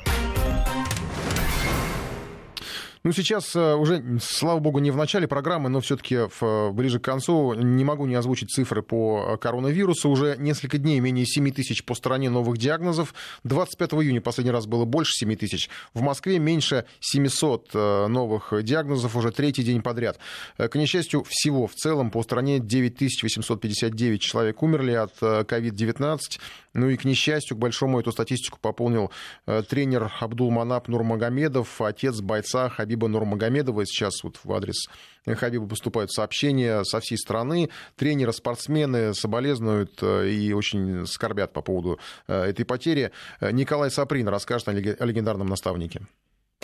Ну, сейчас э, уже, слава богу, не в начале программы, но все-таки ближе к концу не могу не озвучить цифры по коронавирусу. Уже несколько дней менее 7 тысяч по стране новых диагнозов. 25 июня последний раз было больше 7 тысяч. В Москве меньше 700 э, новых диагнозов уже третий день подряд. Э, к несчастью, всего в целом по стране 9859 человек умерли от COVID-19. Ну и, к несчастью, к большому эту статистику пополнил тренер Абдулманап Нурмагомедов, отец бойца Хабиб Хабиба Нурмагомедова. Сейчас вот в адрес Хабиба поступают сообщения со всей страны. Тренеры, спортсмены соболезнуют э, и очень скорбят по поводу э, этой потери. Николай Саприн расскажет о легендарном наставнике.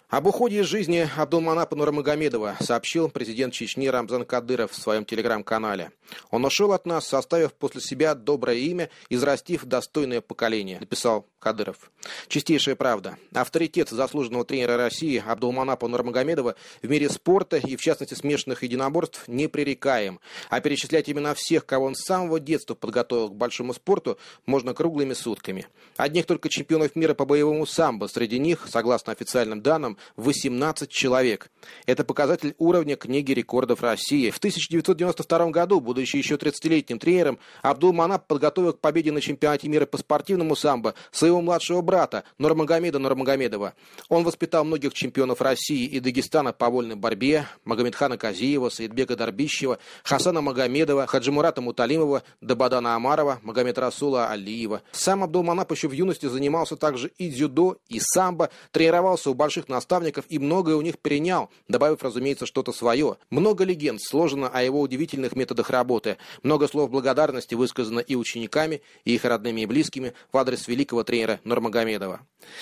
Об уходе из жизни Абдулманапа Нурмагомедова сообщил президент Чечни Рамзан Кадыров в своем телеграм-канале. Он ушел от нас, составив после себя доброе имя, израстив достойное поколение, написал Кадыров. Чистейшая правда. Авторитет заслуженного тренера России Абдулманапа Нурмагомедова в мире спорта и, в частности, смешанных единоборств непререкаем. А перечислять именно всех, кого он с самого детства подготовил к большому спорту, можно круглыми сутками. Одних только чемпионов мира по боевому самбо среди них, согласно официальным данным, чемпионом 18 человек. Это показатель уровня книги рекордов России. В 1992 году, будучи еще 30-летним тренером, Абдул-Манап подготовил к победе на чемпионате мира по спортивному самбо своего младшего брата Нурмагомеда Нурмагомедова. Он воспитал многих чемпионов России и Дагестана по вольной борьбе, Магомедхана Казиева, Саидбека Дарбищева, Хасана Магомедова, Хаджимурата Муталимова, Дабадана Амарова, Магомед Расула Алиева. Сам Абдулманап еще в юности занимался также и дзюдо, и самбо, тренировался у больших наставников и многое у них перенял, добавив, разумеется, что-то свое. Много легенд сложено о его удивительных методах работы. Много слов благодарности высказано и учениками, и их родными и близкими в адрес великого тренера Нурмагомедова.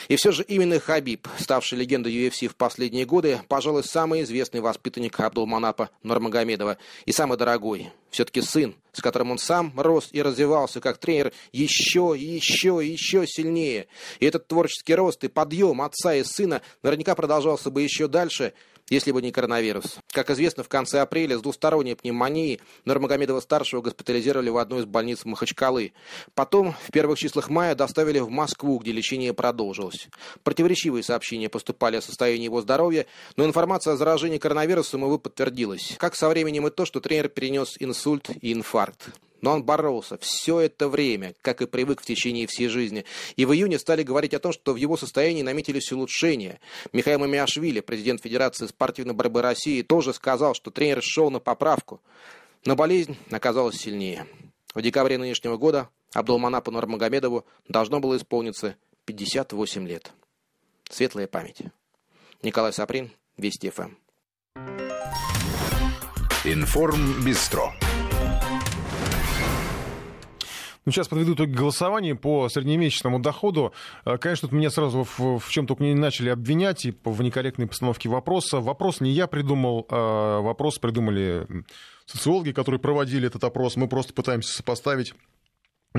И все же именно Хабиб, ставший легендой UFC в последние годы, пожалуй, самый известный воспитанник Абдулманапа Нурмагомедова и самый дорогой. Все-таки сын, с которым он сам рос и развивался как тренер еще, еще, еще сильнее. И этот творческий рост и подъем отца и сына наверняка продолжался бы еще дальше, если бы не коронавирус. Как известно, в конце апреля с двусторонней пневмонией Нурмагомедова-старшего госпитализировали в одну из больниц Махачкалы. Потом, в первых числах мая, доставили в Москву, где лечение продолжилось. Противоречивые сообщения поступали о состоянии его здоровья, но информация о заражении коронавирусом, увы, подтвердилась. Как со временем и то, что тренер перенес инсульт и инфаркт. Но он боролся все это время, как и привык в течение всей жизни. И в июне стали говорить о том, что в его состоянии наметились улучшения. Михаил Мамиашвили, президент Федерации спортивной борьбы России, тоже сказал, что тренер шел на поправку. Но болезнь оказалась сильнее. В декабре нынешнего года Абдулманапу Нурмагомедову должно было исполниться 58 лет. Светлая память. Николай Саприн, Вести ФМ. Информ Бистро. Ну, сейчас подведу итоги голосования по среднемесячному доходу. Э, конечно, тут меня сразу в, в чем только не начали обвинять и в некорректной постановке вопроса. Вопрос не я придумал, а вопрос придумали социологи, которые проводили этот опрос. Мы просто пытаемся сопоставить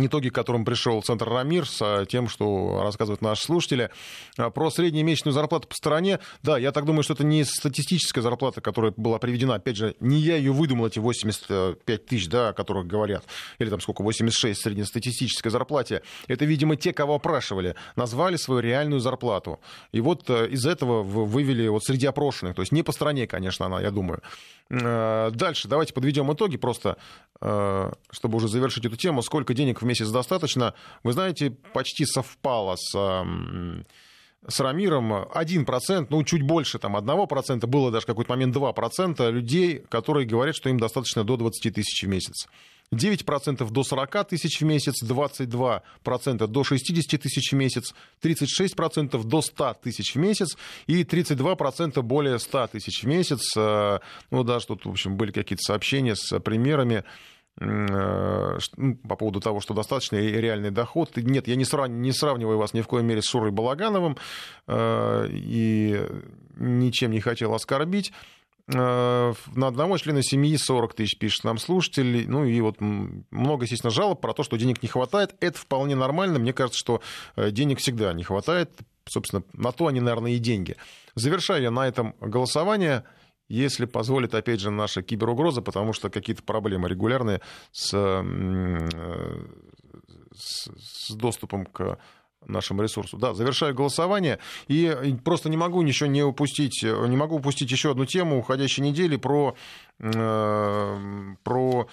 итоги, к которым пришел Центр Рамир, с тем, что рассказывают наши слушатели. А, про среднюю месячную зарплату по стране. Да, я так думаю, что это не статистическая зарплата, которая была приведена. Опять же, не я ее выдумал, эти 85 тысяч, да, о которых говорят. Или там сколько, 86 среднестатистической зарплате. Это, видимо, те, кого опрашивали, назвали свою реальную зарплату. И вот э, из этого вывели вот среди опрошенных. То есть не по стране, конечно, она, я думаю. Э, дальше давайте подведем итоги просто, э, чтобы уже завершить эту тему. Сколько денег в месяц достаточно? Вы знаете, почти совпало с с Рамиром 1%, ну, чуть больше там 1%, было даже какой-то момент 2% людей, которые говорят, что им достаточно до 20 тысяч в месяц. 9% до 40 тысяч в месяц, 22% до 60 тысяч в месяц, 36% до 100 тысяч в месяц и 32% более 100 тысяч в месяц. Э, ну, даже тут, в общем, были какие-то сообщения с примерами по поводу того, что достаточно реальный доход. Нет, я не, срав... не сравниваю вас ни в коей мере с Шурой Балагановым э, и ничем не хотел оскорбить. Э, на одного члена семьи 40 тысяч пишет нам слушатель. Ну и вот много, естественно, жалоб про то, что денег не хватает. Это вполне нормально. Мне кажется, что э, денег всегда не хватает. Собственно, на то они, наверное, и деньги. Завершаю я на этом голосование если позволит, опять же, наша киберугроза, потому что какие-то проблемы регулярные с, э, с, с доступом к нашему ресурсу. Да, завершаю голосование. И просто не могу ничего не упустить, не могу упустить еще одну тему уходящей недели про, э, про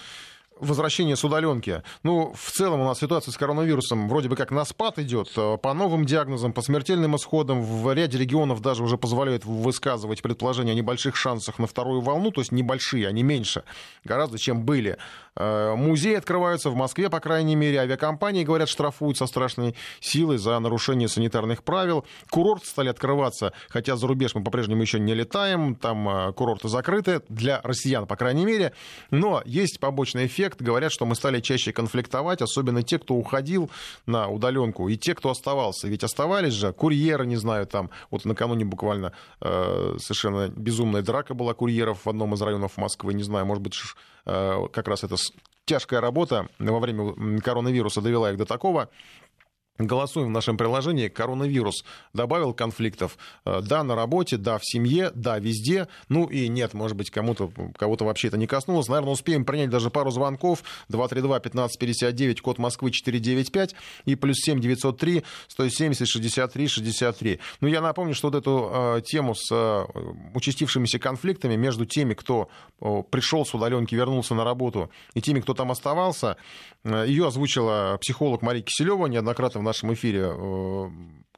возвращение с удаленки. Ну, в целом у нас ситуация с коронавирусом вроде бы как на спад идет. По новым диагнозам, по смертельным исходам в ряде регионов даже уже позволяют высказывать предположения о небольших шансах на вторую волну, то есть небольшие, они меньше гораздо, чем были. Э, музеи открываются в Москве, по крайней мере, авиакомпании, говорят, штрафуют со страшной силой за нарушение санитарных правил. Курорты стали открываться, хотя за рубеж мы по-прежнему еще не летаем, там э, курорты закрыты, для россиян, по крайней мере. Но есть побочный эффект, говорят, что мы стали чаще конфликтовать, особенно те, кто уходил на удаленку, и те, кто оставался. Ведь оставались же курьеры, не знаю, там, вот накануне буквально э, совершенно безумная драка была курьеров в одном из районов Москвы, не знаю, может быть, как раз эта тяжкая работа. Во время коронавируса довела их до такого Голосуем в нашем приложении. Коронавирус добавил конфликтов. Э, да, на работе, да, в семье, да, везде. Ну и нет, может быть, кому-то, кого-то вообще это не коснулось. Наверное, успеем принять даже пару звонков. 232-1559, код Москвы 495 и плюс 7 903 170 63 63. Ну, я напомню, что вот эту э, тему с э, участившимися конфликтами между теми, кто э, пришел с удаленки, вернулся на работу, и теми, кто там оставался, э, ее озвучила психолог Мария Киселева неоднократно нашем эфире э,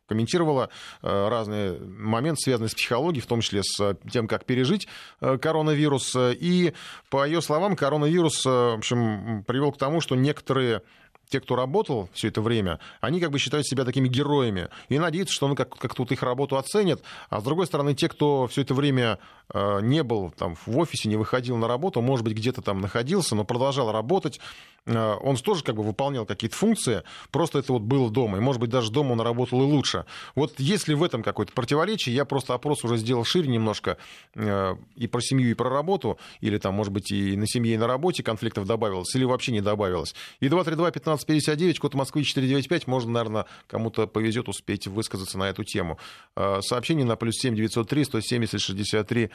комментировала э, разные моменты, связанные с психологией, в том числе с э, тем, как пережить коронавирус. И, по ее словам, коронавирус, в общем, привел к тому, что некоторые те, кто работал все это время, они как бы считают себя такими героями и надеются, что ну, как, как тут их работу оценят. А с другой стороны, те, кто все это время э, не был там в офисе, не выходил на работу, может быть, где-то там находился, но продолжал работать, э, он тоже как бы выполнял какие-то функции, просто это вот было дома. И, может быть, даже дома он работал и лучше. Вот если в этом какое-то противоречие, я просто опрос уже сделал шире немножко э, и про семью, и про работу, или там, может быть, и на семье, и на работе конфликтов добавилось, или вообще не добавилось. И 232 15 1559, код Москвы 495. Можно, наверное, кому-то повезет успеть высказаться на эту тему. Э, сообщение на плюс 7 903 170 63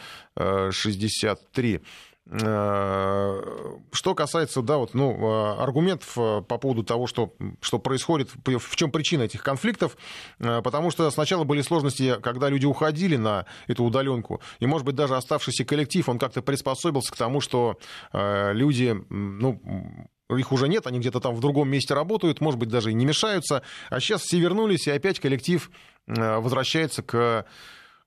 63. Что касается, да, вот, ну, э, аргументов э, по поводу того, что, что происходит, в чем причина этих конфликтов, потому что сначала были сложности, когда люди уходили на эту удаленку, и, может быть, даже оставшийся коллектив, он как-то приспособился к тому, что люди, ну, их уже нет, они где-то там в другом месте работают, может быть, даже и не мешаются. А сейчас все вернулись, и опять коллектив э, возвращается к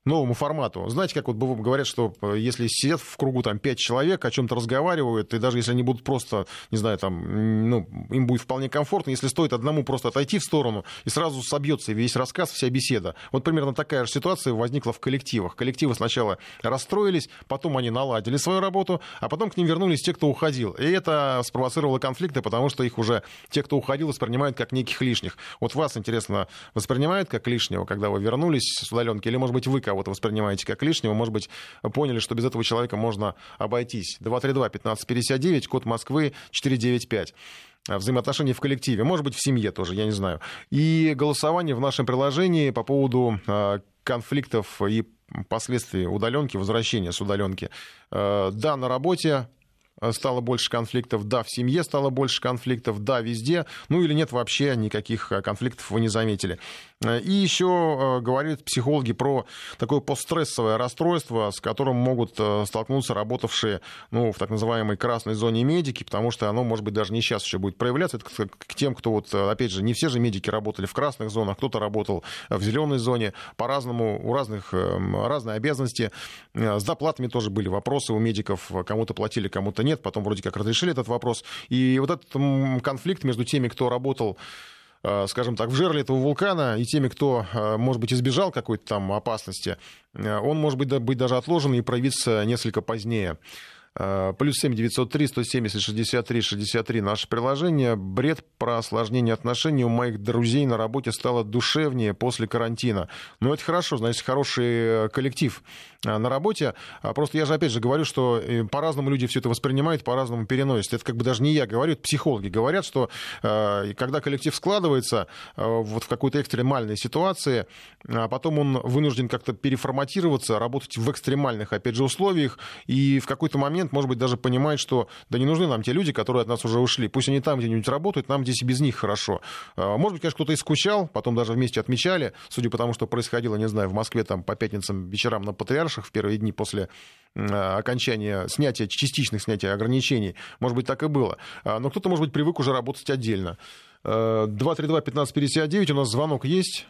новому формату. Знаете, как вот говорят, что э, если сидят в кругу там пять человек, о чем-то разговаривают, и даже если они будут просто, не знаю, там, ну, им будет вполне комфортно, если стоит одному просто отойти в сторону, и сразу собьется весь рассказ, вся беседа. Вот примерно такая же ситуация возникла в коллективах. Коллективы сначала расстроились, потом они наладили свою работу, а потом к ним вернулись те, кто уходил. И это спровоцировало конфликты, потому что их уже те, кто уходил, воспринимают как неких лишних. Вот вас, интересно, воспринимают как лишнего, когда вы вернулись с удаленки, или, может быть, вы кого-то воспринимаете как лишнего, может быть, поняли, что без этого человека можно обойтись. 232-1559, код Москвы 495 взаимоотношения в коллективе, может быть, в семье тоже, я не знаю. И голосование в нашем приложении по поводу а, конфликтов и последствий удаленки, возвращения с удаленки. А, да, на работе стало больше конфликтов, да, в семье стало больше конфликтов, да, везде, ну или нет вообще никаких э, конфликтов вы не заметили. Э, и еще говорят психологи про такое постстрессовое расстройство, с которым могут столкнуться работавшие ну, в так называемой красной зоне медики, потому что оно, может быть, даже не сейчас еще будет проявляться. Это к тем, кто, вот, опять же, не все же медики работали в красных зонах, кто-то работал в зеленой зоне, по-разному, у разных разные обязанности. С доплатами тоже были вопросы у медиков, кому-то платили, кому-то нет, потом вроде как разрешили этот вопрос. И вот этот конфликт между теми, кто работал э, скажем так, в жерле этого вулкана, и теми, кто, э, может быть, избежал какой-то там опасности, э, он может быть, быть даже отложен и проявиться несколько позднее. Плюс 7 903 170 63 63 наше приложение. Бред про осложнение отношений у моих друзей на работе стало душевнее после карантина. Но это хорошо, значит, хороший коллектив Э, на работе. А просто я же опять же говорю, что э, по-разному люди все это воспринимают, по-разному переносят. Это как бы даже не я говорю, это психологи говорят, что э, когда коллектив складывается вот в какой-то экстремальной ситуации, а потом он вынужден как-то переформатироваться, работать в экстремальных, опять же, условиях, и в какой-то момент, может быть, даже понимает, что да не нужны нам те люди, которые от нас уже ушли. Пусть они там где-нибудь работают, нам здесь и без них хорошо. Может быть, конечно, кто-то и скучал, потом даже вместе отмечали, судя по тому, что происходило, не знаю, в Москве там по пятницам вечерам на Патриарш наших в первые дни после окончания снятия, частичных снятия ограничений. Может быть, так и было. А, но кто-то, может быть, привык уже работать отдельно. 232-1559, у нас звонок есть.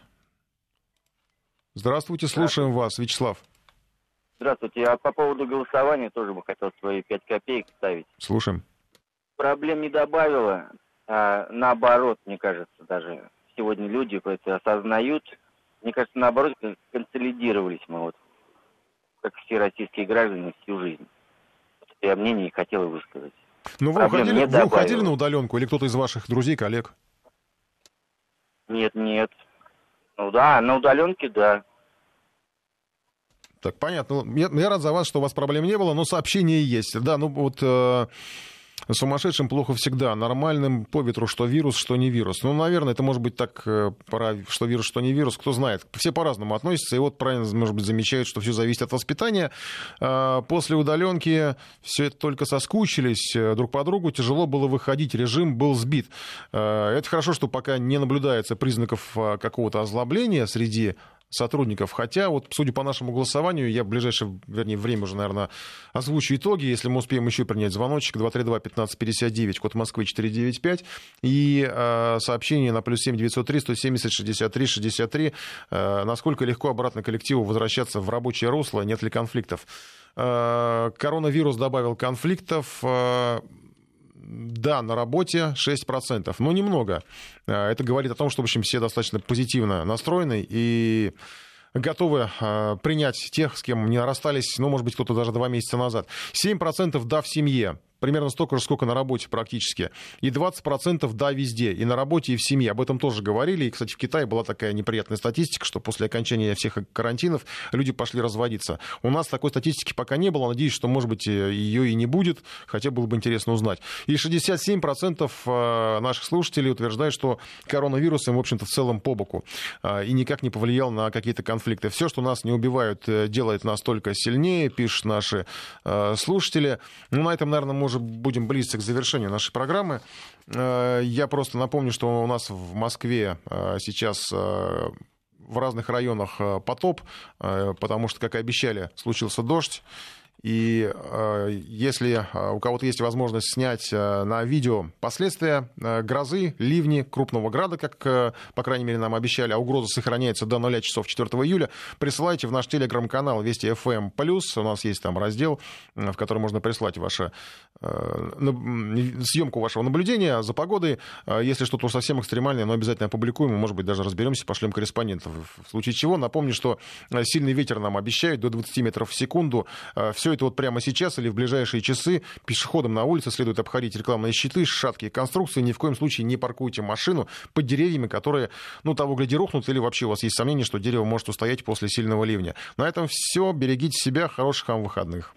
Здравствуйте, слушаем вас, Вячеслав. Здравствуйте. А по поводу голосования тоже бы хотел свои 5 копеек ставить. Слушаем. Проблем не добавило, а наоборот, мне кажется, даже сегодня люди это осознают. Мне кажется, наоборот, консолидировались мы вот как все российские граждане, всю жизнь. Я мнение хотел высказать. Ну, вы уходили, вы уходили на удаленку или кто-то из ваших друзей, коллег? Нет, нет. Ну да, на удаленке, да. Так, понятно. Я, я рад за вас, что у вас проблем не было, но сообщение есть. Да, ну вот... Э Сумасшедшим плохо всегда. Нормальным по ветру, что вирус, что не вирус. Ну, наверное, это может быть так, э, что вирус, что не вирус. Кто знает. Все по-разному относятся. И вот правильно, может быть, замечают, что все зависит от воспитания. А, после удаленки все только соскучились э, друг по другу. Тяжело было выходить. Режим был сбит. Это хорошо, что пока не наблюдается признаков какого-то озлобления среди сотрудников. Хотя, вот, судя по нашему голосованию, я в ближайшее, вернее, время уже, наверное, озвучу итоги, если мы успеем еще принять звоночек 232-1559, код Москвы 495, и э, сообщение на плюс 7 903 170 63 63, э, насколько легко обратно коллективу возвращаться в рабочее русло, нет ли конфликтов. Э, коронавирус добавил конфликтов, э, да, на работе 6%, но немного. А, это говорит о том, что, в общем, все достаточно позитивно настроены и готовы э, принять тех, с кем не расстались, ну, может быть, кто-то даже два месяца назад. 7% да в семье примерно столько же, сколько на работе практически. И 20% да везде, и на работе, и в семье. Об этом тоже говорили. И, кстати, в Китае была такая неприятная статистика, что после окончания всех карантинов люди пошли разводиться. У нас такой статистики пока не было. Надеюсь, что, может быть, ее и не будет, хотя было бы интересно узнать. И 67% э, наших слушателей утверждают, что коронавирус им, в общем-то, в целом по боку э, и никак не повлиял на какие-то конфликты. Все, что нас не убивают, э, делает нас только сильнее, пишут наши слушатели. Ну, на этом, наверное, уже будем близиться к завершению нашей программы. Э, я просто напомню, что у нас в Москве э, сейчас э, в разных районах потоп, потому что, как и обещали, случился дождь. И э, если э, у кого-то есть возможность снять э, на видео последствия грозы, ливни, крупного града, как, по крайней мере, нам обещали, а угроза сохраняется до 0 часов 4 июля, присылайте в наш телеграм-канал Вести FM+. У нас есть там раздел, в который можно прислать ваше, съемку вашего наблюдения за погодой. Если что-то совсем экстремальное, но обязательно опубликуем, может быть, даже разберемся, пошлем корреспондентов. В случае чего, напомню, что сильный ветер нам обещают до 20 метров в секунду. Все это вот прямо сейчас или в ближайшие часы пешеходам на улице следует обходить рекламные щиты, шаткие конструкции. Ни в коем случае не паркуйте машину под деревьями, которые, ну, того гляди, рухнут, или вообще у вас есть сомнение, что дерево может устоять после сильного ливня. На этом все. Берегите себя. Хороших вам выходных.